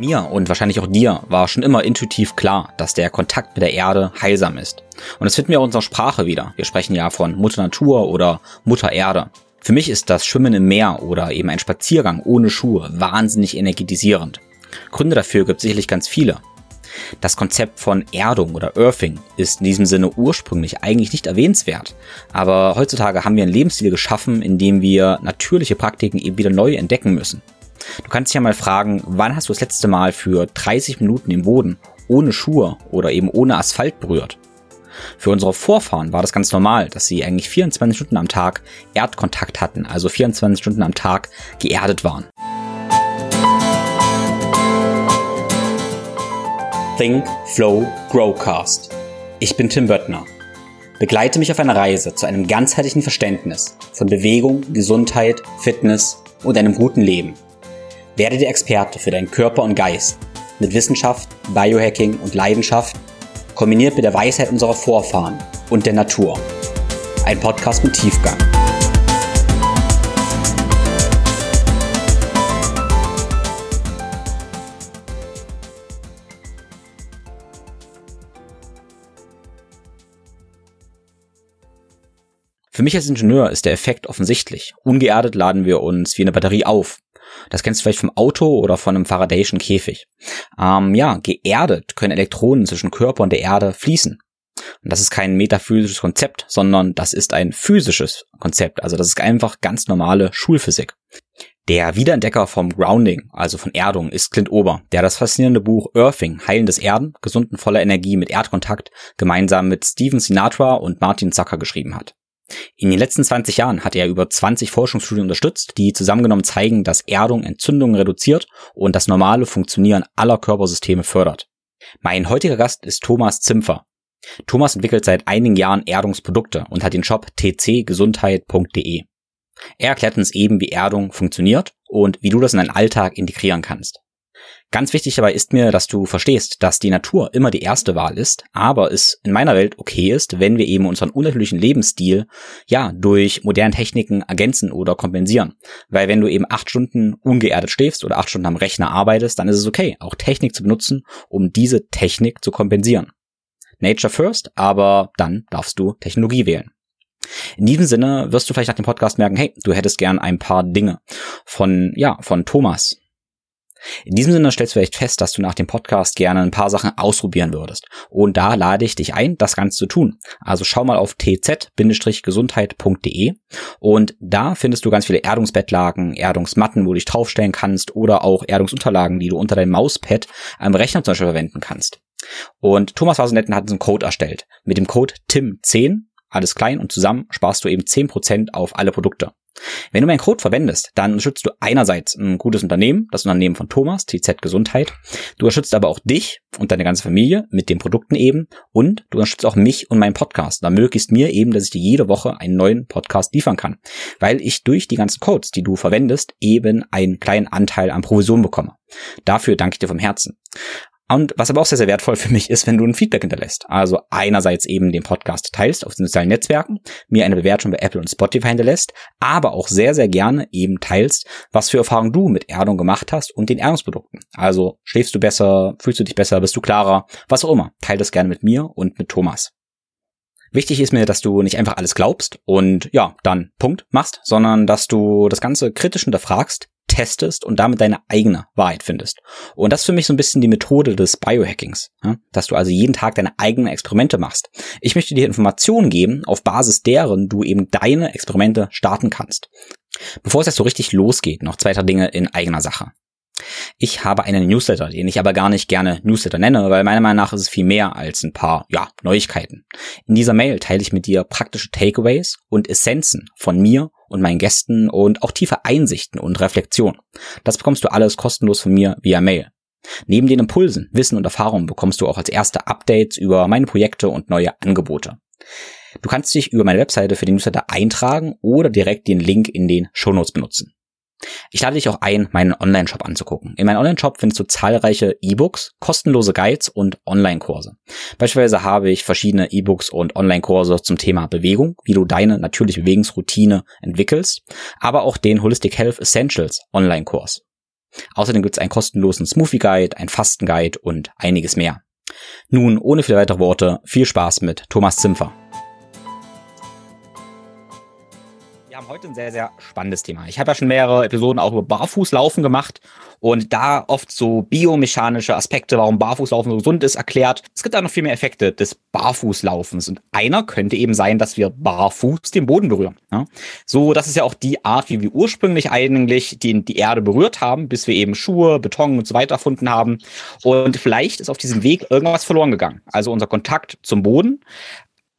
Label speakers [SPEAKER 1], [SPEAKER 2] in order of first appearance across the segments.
[SPEAKER 1] Mir und wahrscheinlich auch dir war schon immer intuitiv klar, dass der Kontakt mit der Erde heilsam ist. Und das finden wir auch in unserer Sprache wieder. Wir sprechen ja von Mutter Natur oder Mutter Erde. Für mich ist das Schwimmen im Meer oder eben ein Spaziergang ohne Schuhe wahnsinnig energetisierend. Gründe dafür gibt es sicherlich ganz viele. Das Konzept von Erdung oder Earthing ist in diesem Sinne ursprünglich eigentlich nicht erwähnenswert, aber heutzutage haben wir einen Lebensstil geschaffen, in dem wir natürliche Praktiken eben wieder neu entdecken müssen. Du kannst dich ja mal fragen, wann hast du das letzte Mal für 30 Minuten im Boden ohne Schuhe oder eben ohne Asphalt berührt? Für unsere Vorfahren war das ganz normal, dass sie eigentlich 24 Stunden am Tag Erdkontakt hatten, also 24 Stunden am Tag geerdet waren. Think, Flow, Growcast. Ich bin Tim Böttner. Begleite mich auf einer Reise zu einem ganzheitlichen Verständnis von Bewegung, Gesundheit, Fitness und einem guten Leben. Werde der Experte für deinen Körper und Geist mit Wissenschaft, Biohacking und Leidenschaft, kombiniert mit der Weisheit unserer Vorfahren und der Natur. Ein Podcast mit Tiefgang. Für mich als Ingenieur ist der Effekt offensichtlich. Ungeerdet laden wir uns wie eine Batterie auf. Das kennst du vielleicht vom Auto oder von einem Faradayschen Käfig. Ähm, ja, geerdet können Elektronen zwischen Körper und der Erde fließen. Und das ist kein metaphysisches Konzept, sondern das ist ein physisches Konzept. Also das ist einfach ganz normale Schulphysik. Der Wiederentdecker vom Grounding, also von Erdung, ist Clint Ober, der das faszinierende Buch Earthing, Heilendes Erden, gesunden voller Energie mit Erdkontakt, gemeinsam mit Steven Sinatra und Martin Zucker geschrieben hat. In den letzten 20 Jahren hat er über 20 Forschungsstudien unterstützt, die zusammengenommen zeigen, dass Erdung Entzündungen reduziert und das normale Funktionieren aller Körpersysteme fördert. Mein heutiger Gast ist Thomas Zimpfer. Thomas entwickelt seit einigen Jahren Erdungsprodukte und hat den Shop tcgesundheit.de. Er erklärt uns eben, wie Erdung funktioniert und wie du das in deinen Alltag integrieren kannst. Ganz wichtig dabei ist mir, dass du verstehst, dass die Natur immer die erste Wahl ist, aber es in meiner Welt okay ist, wenn wir eben unseren unnatürlichen Lebensstil ja durch moderne Techniken ergänzen oder kompensieren. Weil wenn du eben acht Stunden ungeerdet schläfst oder acht Stunden am Rechner arbeitest, dann ist es okay, auch Technik zu benutzen, um diese Technik zu kompensieren. Nature first, aber dann darfst du Technologie wählen. In diesem Sinne wirst du vielleicht nach dem Podcast merken, hey, du hättest gern ein paar Dinge von, ja, von Thomas in diesem Sinne stellst du vielleicht fest, dass du nach dem Podcast gerne ein paar Sachen ausprobieren würdest. Und da lade ich dich ein, das Ganze zu tun. Also schau mal auf tz-gesundheit.de und da findest du ganz viele Erdungsbettlagen, Erdungsmatten, wo du dich draufstellen kannst oder auch Erdungsunterlagen, die du unter deinem Mauspad am Rechner zum Beispiel verwenden kannst. Und Thomas war so nett und hat einen Code erstellt. Mit dem Code TIM10 alles klein und zusammen sparst du eben 10% auf alle Produkte. Wenn du meinen Code verwendest, dann unterstützt du einerseits ein gutes Unternehmen, das Unternehmen von Thomas, TZ Gesundheit. Du unterstützt aber auch dich und deine ganze Familie mit den Produkten eben und du unterstützt auch mich und meinen Podcast. Da ermöglichst mir eben, dass ich dir jede Woche einen neuen Podcast liefern kann, weil ich durch die ganzen Codes, die du verwendest, eben einen kleinen Anteil an Provision bekomme. Dafür danke ich dir vom Herzen. Und was aber auch sehr, sehr wertvoll für mich ist, wenn du ein Feedback hinterlässt. Also einerseits eben den Podcast teilst auf den sozialen Netzwerken, mir eine Bewertung bei Apple und Spotify hinterlässt, aber auch sehr, sehr gerne eben teilst, was für Erfahrungen du mit Erdung gemacht hast und den Erdungsprodukten. Also schläfst du besser, fühlst du dich besser, bist du klarer, was auch immer. Teil das gerne mit mir und mit Thomas. Wichtig ist mir, dass du nicht einfach alles glaubst und ja, dann Punkt machst, sondern dass du das Ganze kritisch hinterfragst, testest und damit deine eigene Wahrheit findest. Und das ist für mich so ein bisschen die Methode des Biohackings, ja? dass du also jeden Tag deine eigenen Experimente machst. Ich möchte dir Informationen geben, auf Basis deren du eben deine Experimente starten kannst. Bevor es jetzt so richtig losgeht, noch zwei, drei Dinge in eigener Sache. Ich habe einen Newsletter, den ich aber gar nicht gerne Newsletter nenne, weil meiner Meinung nach ist es viel mehr als ein paar, ja, Neuigkeiten. In dieser Mail teile ich mit dir praktische Takeaways und Essenzen von mir und meinen Gästen und auch tiefe Einsichten und Reflexion. Das bekommst du alles kostenlos von mir via Mail. Neben den Impulsen, Wissen und Erfahrungen bekommst du auch als erste Updates über meine Projekte und neue Angebote. Du kannst dich über meine Webseite für den Newsletter eintragen oder direkt den Link in den Shownotes benutzen. Ich lade dich auch ein, meinen Online-Shop anzugucken. In meinem Online-Shop findest du zahlreiche E-Books, kostenlose Guides und Online-Kurse. Beispielsweise habe ich verschiedene E-Books und Online-Kurse zum Thema Bewegung, wie du deine natürliche Bewegungsroutine entwickelst, aber auch den Holistic Health Essentials Online-Kurs. Außerdem gibt es einen kostenlosen Smoothie Guide, einen Fasten Guide und einiges mehr. Nun, ohne viele weitere Worte, viel Spaß mit Thomas Zimpfer. Heute ein sehr, sehr spannendes Thema. Ich habe ja schon mehrere Episoden auch über Barfußlaufen gemacht und da oft so biomechanische Aspekte, warum Barfußlaufen so gesund ist, erklärt. Es gibt da noch viel mehr Effekte des Barfußlaufens und einer könnte eben sein, dass wir barfuß den Boden berühren. Ja? So, das ist ja auch die Art, wie wir ursprünglich eigentlich die, die Erde berührt haben, bis wir eben Schuhe, Beton und so weiter erfunden haben. Und vielleicht ist auf diesem Weg irgendwas verloren gegangen. Also unser Kontakt zum Boden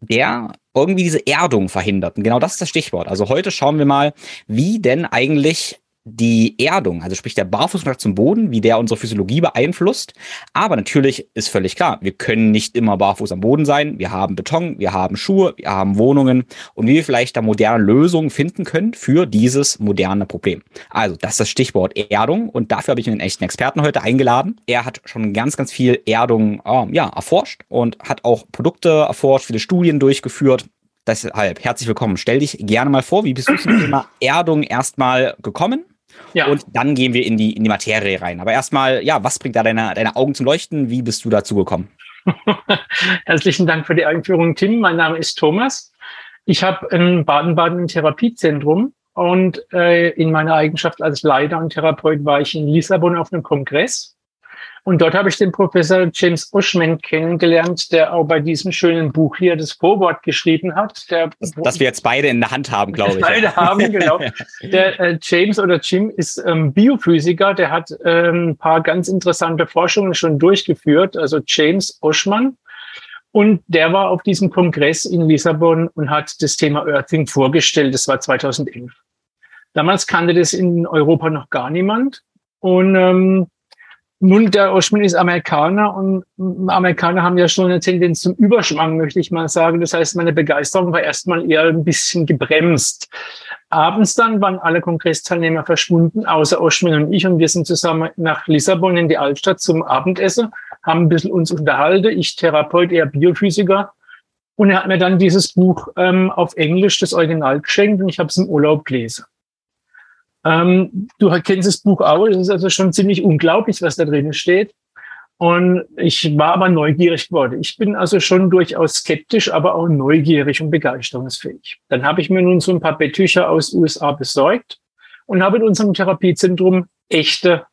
[SPEAKER 1] der irgendwie diese Erdung verhindert. Und genau das ist das Stichwort. Also heute schauen wir mal, wie denn eigentlich die Erdung, also sprich der Barfußkontakt zum Boden, wie der unsere Physiologie beeinflusst. Aber natürlich ist völlig klar, wir können nicht immer barfuß am Boden sein. Wir haben Beton, wir haben Schuhe, wir haben Wohnungen und wie wir vielleicht da moderne Lösungen finden können für dieses moderne Problem. Also das ist das Stichwort Erdung und dafür habe ich einen echten Experten heute eingeladen. Er hat schon ganz, ganz viel Erdung äh, ja, erforscht und hat auch Produkte erforscht, viele Studien durchgeführt. Deshalb herzlich willkommen. Stell dich gerne mal vor, wie bist du zum Thema Erdung erstmal gekommen? Ja. Und dann gehen wir in die, in die Materie rein. Aber erstmal, ja, was bringt da deine, deine Augen zum Leuchten? Wie bist du dazu gekommen?
[SPEAKER 2] Herzlichen Dank für die Einführung, Tim. Mein Name ist Thomas. Ich habe in Baden-Baden ein Therapiezentrum und äh, in meiner Eigenschaft als Leiter und Therapeut war ich in Lissabon auf einem Kongress und dort habe ich den Professor James Oshman kennengelernt, der auch bei diesem schönen Buch hier das Vorwort geschrieben hat. Der,
[SPEAKER 1] das, wir jetzt beide in der Hand haben, glaube ich.
[SPEAKER 2] Beide haben, genau. Der äh, James oder Jim ist ähm, Biophysiker, der hat ähm, ein paar ganz interessante Forschungen schon durchgeführt. Also James Oshman. Und der war auf diesem Kongress in Lissabon und hat das Thema Earthing vorgestellt. Das war 2011. Damals kannte das in Europa noch gar niemand. Und ähm, nun, der Oschmann ist Amerikaner und Amerikaner haben ja schon eine Tendenz zum Überschwang, möchte ich mal sagen. Das heißt, meine Begeisterung war erstmal eher ein bisschen gebremst. Abends dann waren alle Kongressteilnehmer verschwunden, außer Oschmann und ich. Und wir sind zusammen nach Lissabon in die Altstadt zum Abendessen, haben ein bisschen uns unterhalten. Ich Therapeut, er Biophysiker. Und er hat mir dann dieses Buch ähm, auf Englisch, das Original, geschenkt und ich habe es im Urlaub gelesen. Ähm, du kennst das Buch auch, es ist also schon ziemlich unglaublich, was da drin steht. Und ich war aber neugierig geworden. Ich bin also schon durchaus skeptisch, aber auch neugierig und begeisterungsfähig. Dann habe ich mir nun so ein paar Betttücher aus USA besorgt und habe in unserem Therapiezentrum echte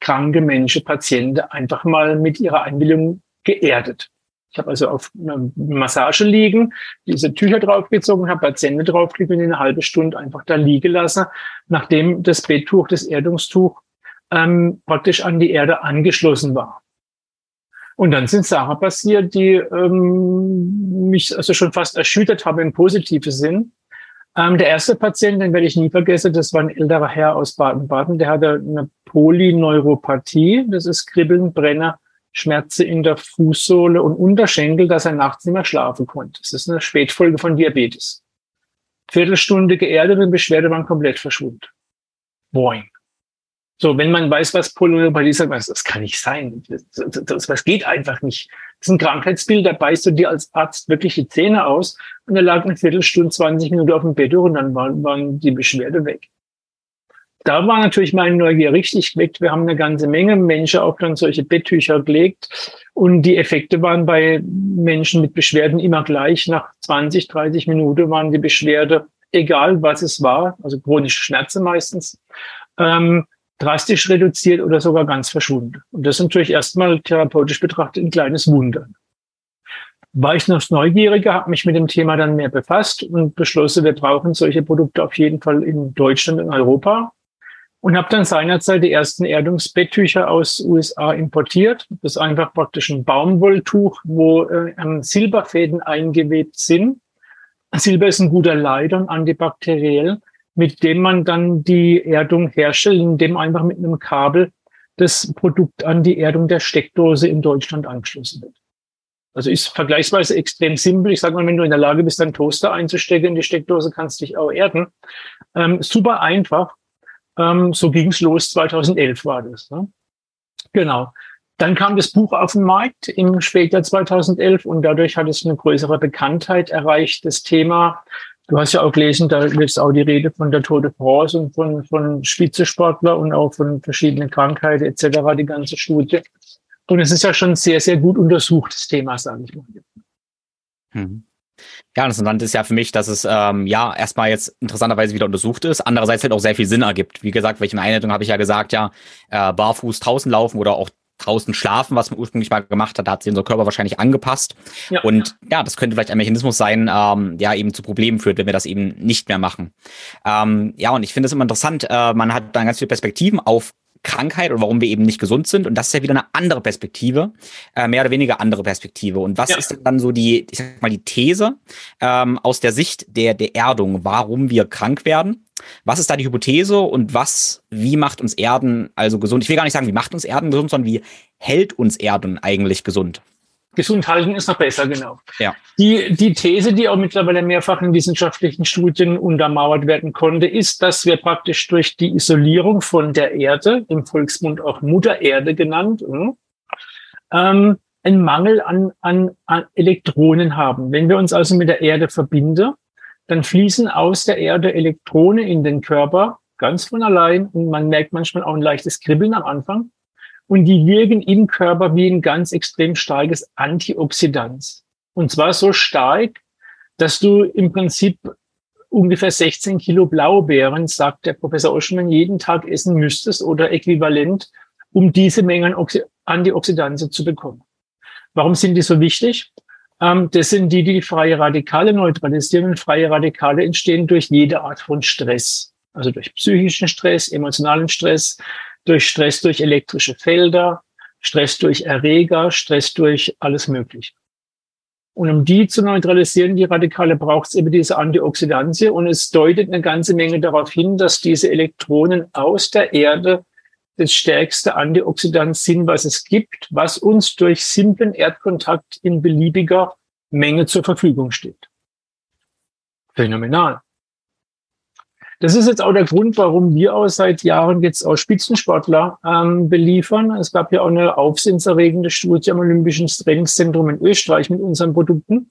[SPEAKER 2] kranke Menschen, Patienten einfach mal mit ihrer Einwilligung geerdet. Ich habe also auf einer Massage liegen, diese Tücher draufgezogen, habe Patienten draufgelegt und eine halbe Stunde einfach da liegen lassen, nachdem das Betttuch, das Erdungstuch ähm, praktisch an die Erde angeschlossen war. Und dann sind Sachen passiert, die ähm, mich also schon fast erschüttert haben im positiven Sinn. Ähm, der erste Patient, den werde ich nie vergessen, das war ein älterer Herr aus Baden-Baden, der hatte eine Polyneuropathie, das ist Kribbeln, Brenner, Schmerze in der Fußsohle und Unterschenkel, dass er nachts nicht mehr schlafen konnte. Das ist eine Spätfolge von Diabetes. Viertelstunde geerdet und Beschwerde waren komplett verschwunden. Boing. So, wenn man weiß, was Polyneuropathie weiß, das kann nicht sein. Das, das, das, geht einfach nicht. Das ist ein Krankheitsbild, da beißt du dir als Arzt wirklich die Zähne aus und er lag eine Viertelstunde, 20 Minuten auf dem Bett und dann waren, waren die Beschwerde weg da war natürlich meine Neugier richtig geweckt. Wir haben eine ganze Menge Menschen auch dann solche Betttücher gelegt. Und die Effekte waren bei Menschen mit Beschwerden immer gleich. Nach 20, 30 Minuten waren die Beschwerde, egal was es war, also chronische Schmerzen meistens, ähm, drastisch reduziert oder sogar ganz verschwunden. Und das ist natürlich erstmal therapeutisch betrachtet ein kleines Wunder. War ich noch neugieriger, habe mich mit dem Thema dann mehr befasst und beschlossen, wir brauchen solche Produkte auf jeden Fall in Deutschland und Europa und habe dann seinerzeit die ersten Erdungsbetttücher aus USA importiert. Das ist einfach praktisch ein Baumwolltuch, wo äh, Silberfäden eingewebt sind. Silber ist ein guter Leiter und antibakteriell, mit dem man dann die Erdung herstellt, indem einfach mit einem Kabel das Produkt an die Erdung der Steckdose in Deutschland angeschlossen wird. Also ist vergleichsweise extrem simpel. Ich sage mal, wenn du in der Lage bist, deinen Toaster einzustecken in die Steckdose, kannst du dich auch erden. Ähm, super einfach ähm, so ging's los, 2011 war das. Ne? Genau. Dann kam das Buch auf den Markt im Spätjahr 2011 und dadurch hat es eine größere Bekanntheit erreicht, das Thema. Du hast ja auch gelesen, da ist auch die Rede von der Tour de France und von, von Spitzensportler und auch von verschiedenen Krankheiten etc., die ganze Studie. Und es ist ja schon sehr, sehr gut untersuchtes Thema, sage ich mal.
[SPEAKER 1] Hm. Ja, das Interessante ist ja für mich, dass es ähm, ja erstmal jetzt interessanterweise wieder untersucht ist, andererseits halt auch sehr viel Sinn ergibt. Wie gesagt, welche Einleitung habe ich ja gesagt, ja, äh, barfuß draußen laufen oder auch draußen schlafen, was man ursprünglich mal gemacht hat, da hat sich unser Körper wahrscheinlich angepasst. Ja. Und ja, das könnte vielleicht ein Mechanismus sein, ähm, der eben zu Problemen führt, wenn wir das eben nicht mehr machen. Ähm, ja, und ich finde es immer interessant, äh, man hat dann ganz viele Perspektiven auf Krankheit oder warum wir eben nicht gesund sind. Und das ist ja wieder eine andere Perspektive, äh, mehr oder weniger andere Perspektive. Und was ja. ist dann so die, ich sag mal, die These ähm, aus der Sicht der, der Erdung, warum wir krank werden? Was ist da die Hypothese und was, wie macht uns Erden also gesund? Ich will gar nicht sagen, wie macht uns Erden gesund, sondern wie hält uns Erden eigentlich gesund?
[SPEAKER 2] Gesund halten ist noch besser, genau.
[SPEAKER 1] Ja.
[SPEAKER 2] Die, die These, die auch mittlerweile mehrfach in wissenschaftlichen Studien untermauert werden konnte, ist, dass wir praktisch durch die Isolierung von der Erde, im Volksmund auch Mutter Erde genannt, hm, ähm, einen Mangel an, an, an Elektronen haben. Wenn wir uns also mit der Erde verbinden, dann fließen aus der Erde Elektronen in den Körper ganz von allein und man merkt manchmal auch ein leichtes Kribbeln am Anfang und die wirken im Körper wie ein ganz extrem starkes Antioxidant. Und zwar so stark, dass du im Prinzip ungefähr 16 Kilo Blaubeeren, sagt der Professor Oschmann, jeden Tag essen müsstest oder äquivalent, um diese Mengen Antioxidantien zu bekommen. Warum sind die so wichtig? Ähm, das sind die, die freie Radikale neutralisieren. Und freie Radikale entstehen durch jede Art von Stress. Also durch psychischen Stress, emotionalen Stress, durch Stress durch elektrische Felder, Stress durch Erreger, Stress durch alles Mögliche. Und um die zu neutralisieren, die Radikale, braucht es eben diese Antioxidantie. Und es deutet eine ganze Menge darauf hin, dass diese Elektronen aus der Erde das stärkste Antioxidant sind, was es gibt, was uns durch simplen Erdkontakt in beliebiger Menge zur Verfügung steht. Phänomenal. Das ist jetzt auch der Grund, warum wir auch seit Jahren jetzt auch Spitzensportler ähm, beliefern. Es gab ja auch eine aufsehenserregende Studie am Olympischen Trainingszentrum in Österreich mit unseren Produkten.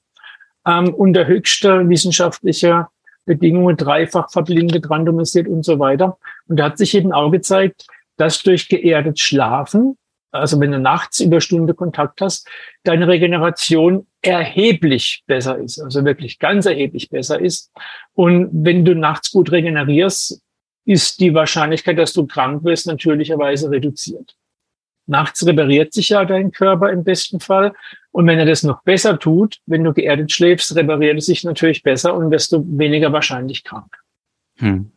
[SPEAKER 2] Ähm, unter höchster wissenschaftlicher Bedingungen, dreifach verblindet, randomisiert und so weiter. Und da hat sich eben auch gezeigt, dass durch geerdet Schlafen also wenn du nachts über Stunde Kontakt hast, deine Regeneration erheblich besser ist, also wirklich ganz erheblich besser ist. Und wenn du nachts gut regenerierst, ist die Wahrscheinlichkeit, dass du krank wirst, natürlicherweise reduziert. Nachts repariert sich ja dein Körper im besten Fall. Und wenn er das noch besser tut, wenn du geerdet schläfst, repariert es sich natürlich besser und wirst du weniger wahrscheinlich krank.
[SPEAKER 1] Hm.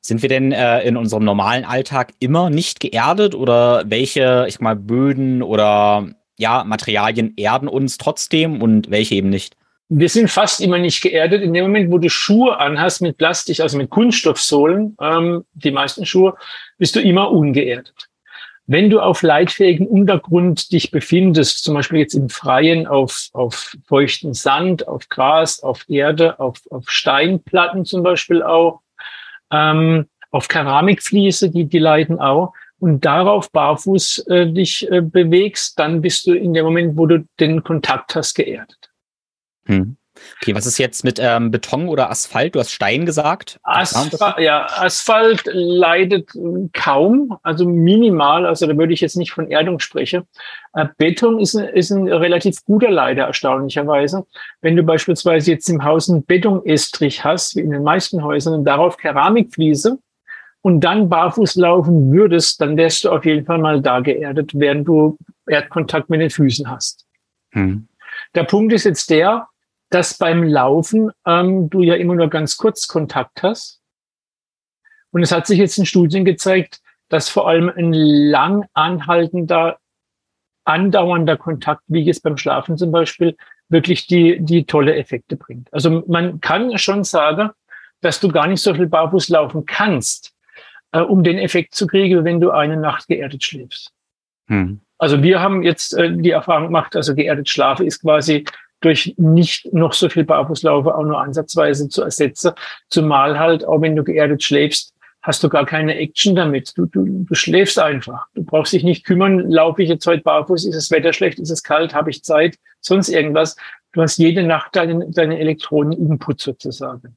[SPEAKER 1] Sind wir denn äh, in unserem normalen Alltag immer nicht geerdet oder welche, ich mal, Böden oder ja, Materialien erden uns trotzdem und welche eben nicht?
[SPEAKER 2] Wir sind fast immer nicht geerdet. In dem Moment, wo du Schuhe anhast mit Plastik, also mit Kunststoffsohlen, ähm, die meisten Schuhe, bist du immer ungeerdet. Wenn du auf leitfähigen Untergrund dich befindest, zum Beispiel jetzt im Freien auf, auf feuchten Sand, auf Gras, auf Erde, auf, auf Steinplatten zum Beispiel auch, ähm, auf Keramikfliese, die, die leiden auch. Und darauf barfuß äh, dich äh, bewegst, dann bist du in dem Moment, wo du den Kontakt hast, geerdet.
[SPEAKER 1] Hm. Okay, was ist jetzt mit ähm, Beton oder Asphalt? Du hast Stein gesagt.
[SPEAKER 2] Asphalt, ja, Asphalt leidet kaum, also minimal. Also da würde ich jetzt nicht von Erdung sprechen. Äh, Beton ist, ist ein relativ guter Leiter, erstaunlicherweise. Wenn du beispielsweise jetzt im Haus einen Betonestrich hast, wie in den meisten Häusern, und darauf Keramikfliese, und dann barfuß laufen würdest, dann wärst du auf jeden Fall mal da geerdet, während du Erdkontakt mit den Füßen hast. Hm. Der Punkt ist jetzt der, dass beim Laufen ähm, du ja immer nur ganz kurz Kontakt hast. Und es hat sich jetzt in Studien gezeigt, dass vor allem ein lang anhaltender, andauernder Kontakt, wie jetzt beim Schlafen zum Beispiel, wirklich die, die tolle Effekte bringt. Also man kann schon sagen, dass du gar nicht so viel barfuß laufen kannst, äh, um den Effekt zu kriegen, wenn du eine Nacht geerdet schläfst. Hm. Also wir haben jetzt äh, die Erfahrung gemacht, also geerdet Schlafe ist quasi durch nicht noch so viel Barfußlaufe auch nur ansatzweise zu ersetzen. Zumal halt, auch wenn du geerdet schläfst, hast du gar keine Action damit. Du, du, du schläfst einfach. Du brauchst dich nicht kümmern, laufe ich jetzt heute barfuß, ist das Wetter schlecht, ist es kalt, habe ich Zeit, sonst irgendwas. Du hast jede Nacht deinen, deine Elektronen-Input sozusagen.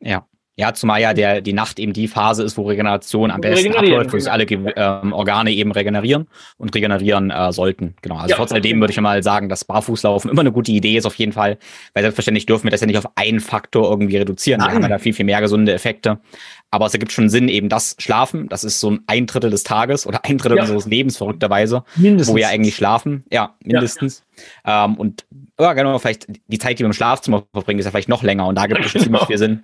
[SPEAKER 1] Ja. Ja, zumal ja der, die Nacht eben die Phase ist, wo Regeneration am besten abläuft, wo sich alle ähm, Organe eben regenerieren und regenerieren äh, sollten. Genau. Also ja, trotz alledem würde ich mal sagen, dass Barfußlaufen immer eine gute Idee ist auf jeden Fall, weil selbstverständlich dürfen wir das ja nicht auf einen Faktor irgendwie reduzieren. Nein. Wir haben ja da viel, viel mehr gesunde Effekte. Aber es ergibt schon Sinn, eben das Schlafen, das ist so ein, ein Drittel des Tages oder ein Drittel ja. unseres Lebens, verrückterweise, mindestens. wo wir eigentlich schlafen. Ja, mindestens. Ja. Ähm, und ja, genau, vielleicht die Zeit, die wir im Schlafzimmer verbringen, ist ja vielleicht noch länger und da gibt es ziemlich viel Sinn,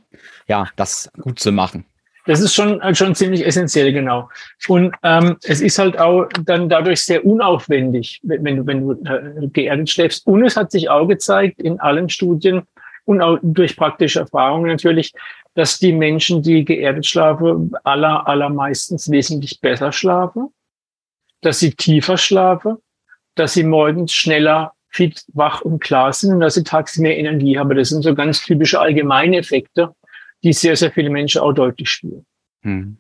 [SPEAKER 1] ja, das gut zu machen.
[SPEAKER 2] Das ist schon, schon ziemlich essentiell, genau. Und ähm, es ist halt auch dann dadurch sehr unaufwendig, wenn du, wenn du äh, geerdet schläfst. Und es hat sich auch gezeigt in allen Studien und auch durch praktische Erfahrungen natürlich, dass die Menschen, die geerdet schlafen, aller, allermeistens wesentlich besser schlafen, dass sie tiefer schlafen, dass sie morgens schneller fit, wach und klar sind und dass sie tagsüber mehr Energie haben. Das sind so ganz typische allgemeine Effekte, die sehr, sehr viele Menschen auch deutlich spüren. Hm.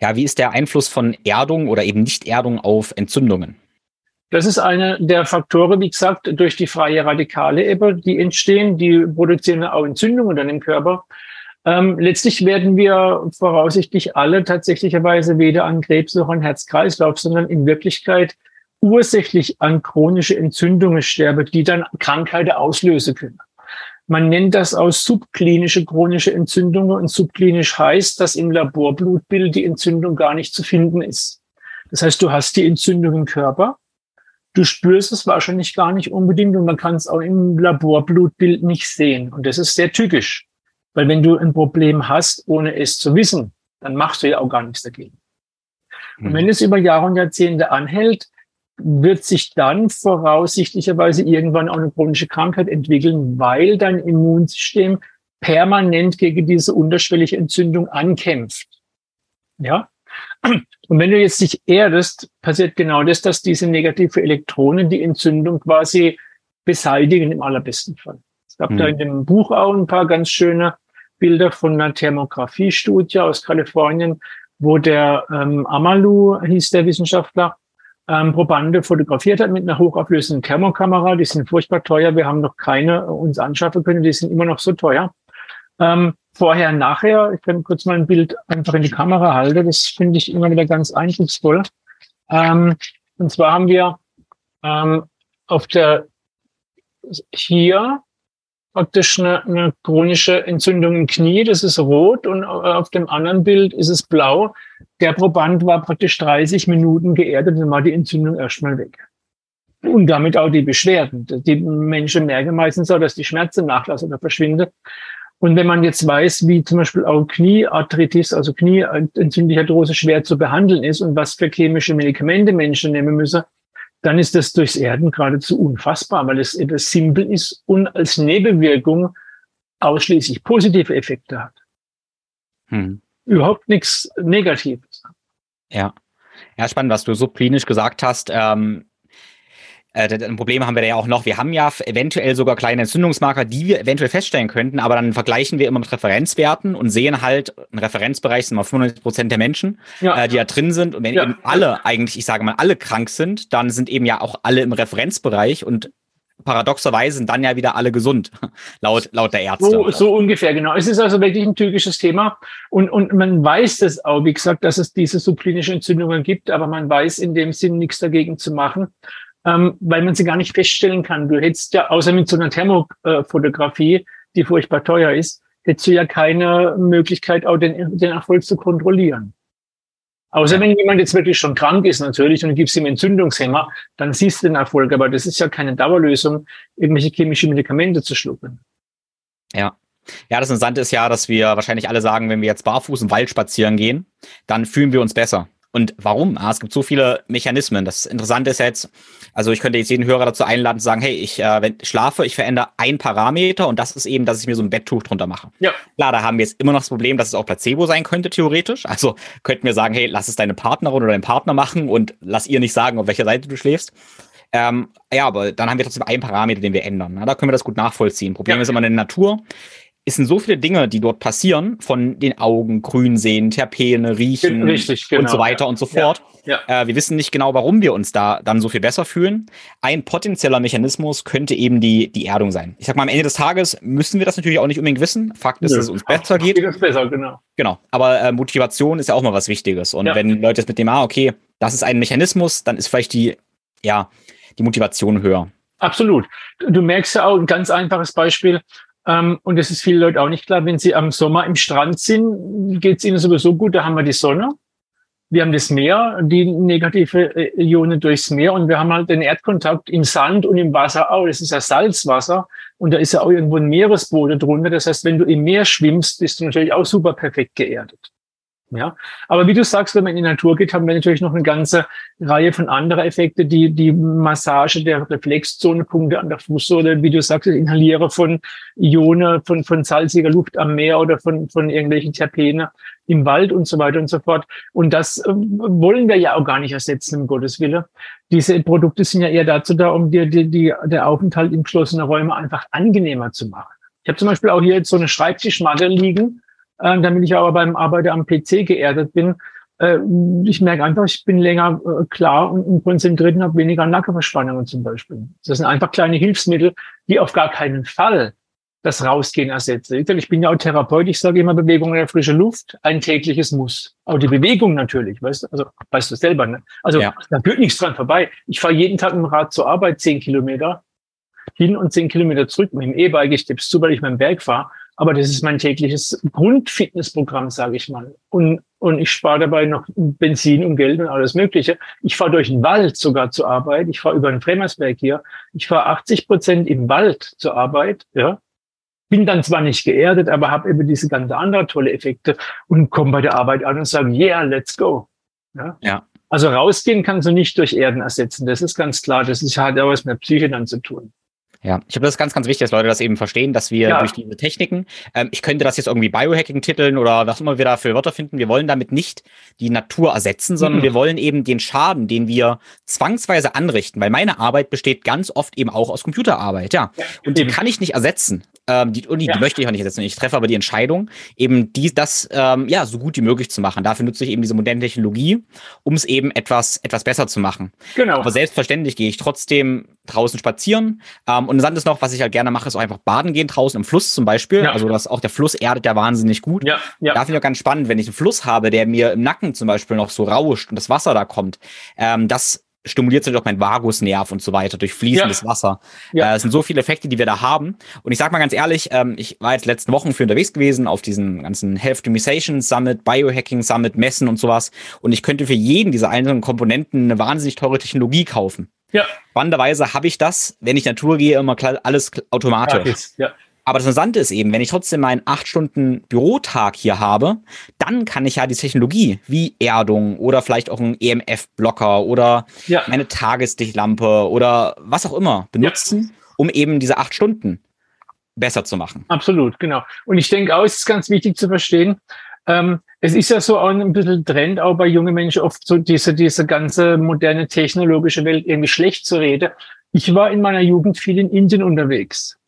[SPEAKER 1] Ja, wie ist der Einfluss von Erdung oder eben Nicht-Erdung auf Entzündungen?
[SPEAKER 2] Das ist einer der Faktoren, wie gesagt, durch die freie Radikale eben, die entstehen, die produzieren auch Entzündungen dann im Körper. Ähm, letztlich werden wir voraussichtlich alle tatsächlicherweise weder an Krebs noch an Herz-Kreislauf, sondern in Wirklichkeit ursächlich an chronische Entzündungen sterben, die dann Krankheiten auslösen können. Man nennt das aus subklinische chronische Entzündungen und subklinisch heißt, dass im Laborblutbild die Entzündung gar nicht zu finden ist. Das heißt, du hast die Entzündung im Körper, du spürst es wahrscheinlich gar nicht unbedingt und man kann es auch im Laborblutbild nicht sehen. Und das ist sehr typisch. Weil wenn du ein Problem hast, ohne es zu wissen, dann machst du ja auch gar nichts dagegen. Und mhm. wenn es über Jahre und Jahrzehnte anhält, wird sich dann voraussichtlicherweise irgendwann auch eine chronische Krankheit entwickeln, weil dein Immunsystem permanent gegen diese unterschwellige Entzündung ankämpft. Ja? Und wenn du jetzt dich erdest, passiert genau das, dass diese negative Elektronen die Entzündung quasi beseitigen im allerbesten Fall. Es gab mhm. da in dem Buch auch ein paar ganz schöne Bilder von einer Thermographie-Studie aus Kalifornien, wo der ähm, Amalu, hieß der Wissenschaftler, ähm, Probande fotografiert hat mit einer hochauflösenden Thermokamera. Die sind furchtbar teuer. Wir haben noch keine uns anschaffen können. Die sind immer noch so teuer. Ähm, vorher, nachher. Ich kann kurz mal ein Bild einfach in die Kamera halten. Das finde ich immer wieder ganz eindrucksvoll. Ähm, und zwar haben wir ähm, auf der hier praktisch eine, eine chronische Entzündung im Knie, das ist rot und auf dem anderen Bild ist es blau. Der Proband war praktisch 30 Minuten geerdet und war die Entzündung erstmal weg. Und damit auch die Beschwerden. Die Menschen merken meistens auch, dass die Schmerzen nachlassen oder verschwinden. Und wenn man jetzt weiß, wie zum Beispiel auch Kniearthritis, also Knieentzündliche Arthrose schwer zu behandeln ist und was für chemische Medikamente Menschen nehmen müssen, dann ist das durchs Erden geradezu unfassbar, weil es etwas simpel ist und als Nebenwirkung ausschließlich positive Effekte hat. Hm. Überhaupt nichts Negatives.
[SPEAKER 1] Ja. Ja, spannend, was du so klinisch gesagt hast. Ähm, äh, ein Problem haben wir da ja auch noch. Wir haben ja eventuell sogar kleine Entzündungsmarker, die wir eventuell feststellen könnten, aber dann vergleichen wir immer mit Referenzwerten und sehen halt, ein Referenzbereich sind mal 95 Prozent der Menschen, ja. äh, die da drin sind. Und wenn ja. eben alle eigentlich, ich sage mal, alle krank sind, dann sind eben ja auch alle im Referenzbereich und paradoxerweise sind dann ja wieder alle gesund, laut, laut der Ärzte.
[SPEAKER 2] So, so ungefähr, genau. Es ist also wirklich ein typisches Thema. Und, und man weiß das auch, wie gesagt, dass es diese subklinischen Entzündungen gibt, aber man weiß in dem Sinn nichts dagegen zu machen ähm, weil man sie gar nicht feststellen kann. Du hättest ja, außer mit so einer Thermofotografie, die furchtbar teuer ist, hättest du ja keine Möglichkeit, auch den, den Erfolg zu kontrollieren. Außer wenn jemand jetzt wirklich schon krank ist natürlich und du gibst ihm Entzündungshemmer, dann siehst du den Erfolg. Aber das ist ja keine Dauerlösung, irgendwelche chemische Medikamente zu schlucken.
[SPEAKER 1] Ja. Ja, das Interessante ist ja, dass wir wahrscheinlich alle sagen, wenn wir jetzt barfuß im Wald spazieren gehen, dann fühlen wir uns besser. Und warum? Ah, es gibt so viele Mechanismen. Das Interessante ist jetzt, also ich könnte jetzt jeden Hörer dazu einladen zu sagen, hey, ich äh, wenn schlafe, ich verändere ein Parameter und das ist eben, dass ich mir so ein Betttuch drunter mache. Ja. Klar, da haben wir jetzt immer noch das Problem, dass es auch Placebo sein könnte, theoretisch. Also könnten wir sagen, hey, lass es deine Partnerin oder dein Partner machen und lass ihr nicht sagen, auf welcher Seite du schläfst. Ähm, ja, aber dann haben wir trotzdem einen Parameter, den wir ändern. Na, da können wir das gut nachvollziehen. Problem ja. ist immer in der Natur es sind so viele Dinge, die dort passieren, von den Augen, grün sehen, Terpene, riechen
[SPEAKER 2] Richtig,
[SPEAKER 1] genau, und so weiter
[SPEAKER 2] ja.
[SPEAKER 1] und so fort.
[SPEAKER 2] Ja,
[SPEAKER 1] Äh, wir wissen nicht genau, warum wir uns da dann so viel besser fühlen. Ein potenzieller Mechanismus könnte eben die, die Erdung sein. Ich sag mal, am Ende des Tages müssen wir das natürlich auch nicht unbedingt wissen. Fakt ist, dass es uns besser geht.
[SPEAKER 2] Geht es besser, genau.
[SPEAKER 1] Genau. Aber äh, Motivation ist ja auch mal was Wichtiges. Und
[SPEAKER 2] Ja.
[SPEAKER 1] wenn Leute jetzt mit dem, ah, okay, das ist ein Mechanismus, dann ist vielleicht die, ja, die Motivation höher.
[SPEAKER 2] Absolut. Du merkst ja auch ein ganz einfaches Beispiel. Ähm, und das ist vielen Leuten auch nicht klar, wenn sie am Sommer im Strand sind, geht es ihnen sowieso gut, da haben wir die Sonne. Wir haben das Meer, die negative äh, Ionen durchs Meer und wir haben halt den Erdkontakt im Sand und im Wasser auch. Das ist ja Salzwasser und da ist ja auch irgendwo ein Meeresboden drunter. Das heißt, wenn du im Meer schwimmst, bist du natürlich auch super perfekt geerdet. Ja, aber wie du sagst, wenn man in die Natur geht, haben wir natürlich noch eine ganze Reihe von anderen Effekten, die, die Massage der Reflexzonepunkte an der Fußsohle, wie du sagst, das Inhalieren von Ionen, von, von salziger Luft am Meer oder von, von irgendwelchen Terpene im Wald und so weiter und so fort. Und das äh, wollen wir ja auch gar nicht ersetzen, um Gottes Willen. Diese Produkte sind ja eher dazu da, um dir die, die, der Aufenthalt in geschlossenen Räumen einfach angenehmer zu machen. Ich habe zum Beispiel auch hier jetzt so eine Schreibtischmatte liegen, äh, damit ich aber beim Arbeiten am PC geerdet bin. Äh, ich merke einfach, ich bin länger äh, klar und, und konzentriert und habe weniger Nackenverspannungen zum Beispiel. Das sind einfach kleine Hilfsmittel, die auf gar keinen Fall das Rausgehen ersetzen. Ich bin ja auch Therapeut, ich sage immer Bewegung in der frischen Luft, ein tägliches Muss. Auch die Bewegung natürlich, weißt du, also weißt du selber, ne? Also
[SPEAKER 1] Ja.
[SPEAKER 2] da führt nichts dran vorbei. Ich fahre jeden Tag mit dem Rad zur Arbeit zehn Kilometer hin und zehn Kilometer zurück mit dem E-Bike. Ich tipp's zu, weil ich meinen Berg fahre. Aber das ist mein tägliches Grundfitnessprogramm, sage ich mal. Und, und ich spare dabei noch Benzin und Geld und alles Mögliche. Ich fahre durch den Wald sogar zur Arbeit. Ich fahre über den Fremersberg hier. Ich fahre 80 Prozent im Wald zur Arbeit. Ja, bin dann zwar nicht geerdet, aber habe eben diese ganze andere tolle Effekte und komme bei der Arbeit an und sage, yeah, let's go. Ja?
[SPEAKER 1] Ja.
[SPEAKER 2] Also rausgehen kannst du nicht durch Erden ersetzen. Das ist ganz klar. Das ist, hat auch was mit Psyche dann zu tun.
[SPEAKER 1] Ja, ich glaube, das ist ganz, ganz wichtig, dass Leute das eben verstehen, dass wir
[SPEAKER 2] Ja.
[SPEAKER 1] durch diese Techniken, ähm, ich könnte das jetzt irgendwie Biohacking titeln oder was immer wir da für Wörter finden, wir wollen damit nicht die Natur ersetzen, sondern
[SPEAKER 2] Mhm.
[SPEAKER 1] wir wollen eben den Schaden, den wir zwangsweise anrichten, weil meine Arbeit besteht ganz oft eben auch aus Computerarbeit, ja. Und die
[SPEAKER 2] eben.
[SPEAKER 1] kann ich nicht ersetzen. Ähm, die, und die,
[SPEAKER 2] Ja.
[SPEAKER 1] die möchte ich auch nicht ersetzen. Ich treffe aber die Entscheidung, eben die, das ähm, ja so gut wie möglich zu machen. Dafür nutze ich eben diese moderne Technologie, um es eben etwas, etwas besser zu machen.
[SPEAKER 2] Genau.
[SPEAKER 1] Aber selbstverständlich gehe ich trotzdem draußen spazieren. Ähm, und interessant ist noch, was ich halt gerne mache, ist auch einfach baden gehen draußen im Fluss zum Beispiel.
[SPEAKER 2] Ja.
[SPEAKER 1] Also das auch der Fluss erdet ja wahnsinnig gut.
[SPEAKER 2] ja, ja.
[SPEAKER 1] Da finde ich auch ganz spannend, wenn ich einen Fluss habe, der mir im Nacken zum Beispiel noch so rauscht und das Wasser da kommt. Ähm, das stimuliert natürlich auch mein Vagusnerv und so weiter durch fließendes Wasser.
[SPEAKER 2] Ja.
[SPEAKER 1] Äh, es sind so viele Effekte, die wir da haben. Und ich sag mal ganz ehrlich, ähm, ich war jetzt letzten Wochen für unterwegs gewesen auf diesen ganzen Health Optimization Summit, Biohacking Summit, Messen und sowas. Und ich könnte für jeden dieser einzelnen Komponenten eine wahnsinnig teure Technologie kaufen.
[SPEAKER 2] Ja.
[SPEAKER 1] Spannenderweise habe ich das, wenn ich Natur gehe, immer klar, alles automatisch.
[SPEAKER 2] Gratis, ja.
[SPEAKER 1] Aber das Interessante ist eben, wenn ich trotzdem meinen acht Stunden Bürotag hier habe, dann kann ich ja die Technologie wie Erdung oder vielleicht auch ein EMF-Blocker oder
[SPEAKER 2] Ja.
[SPEAKER 1] meine Tageslichtlampe oder was auch immer benutzen, um eben diese acht Stunden besser zu machen.
[SPEAKER 2] Absolut, genau. Und ich denke auch, es ist ganz wichtig zu verstehen, ähm, es ist ja so auch ein bisschen Trend, auch bei jungen Menschen oft so diese, diese ganze moderne technologische Welt irgendwie schlecht zu reden. Ich war in meiner Jugend viel in Indien unterwegs.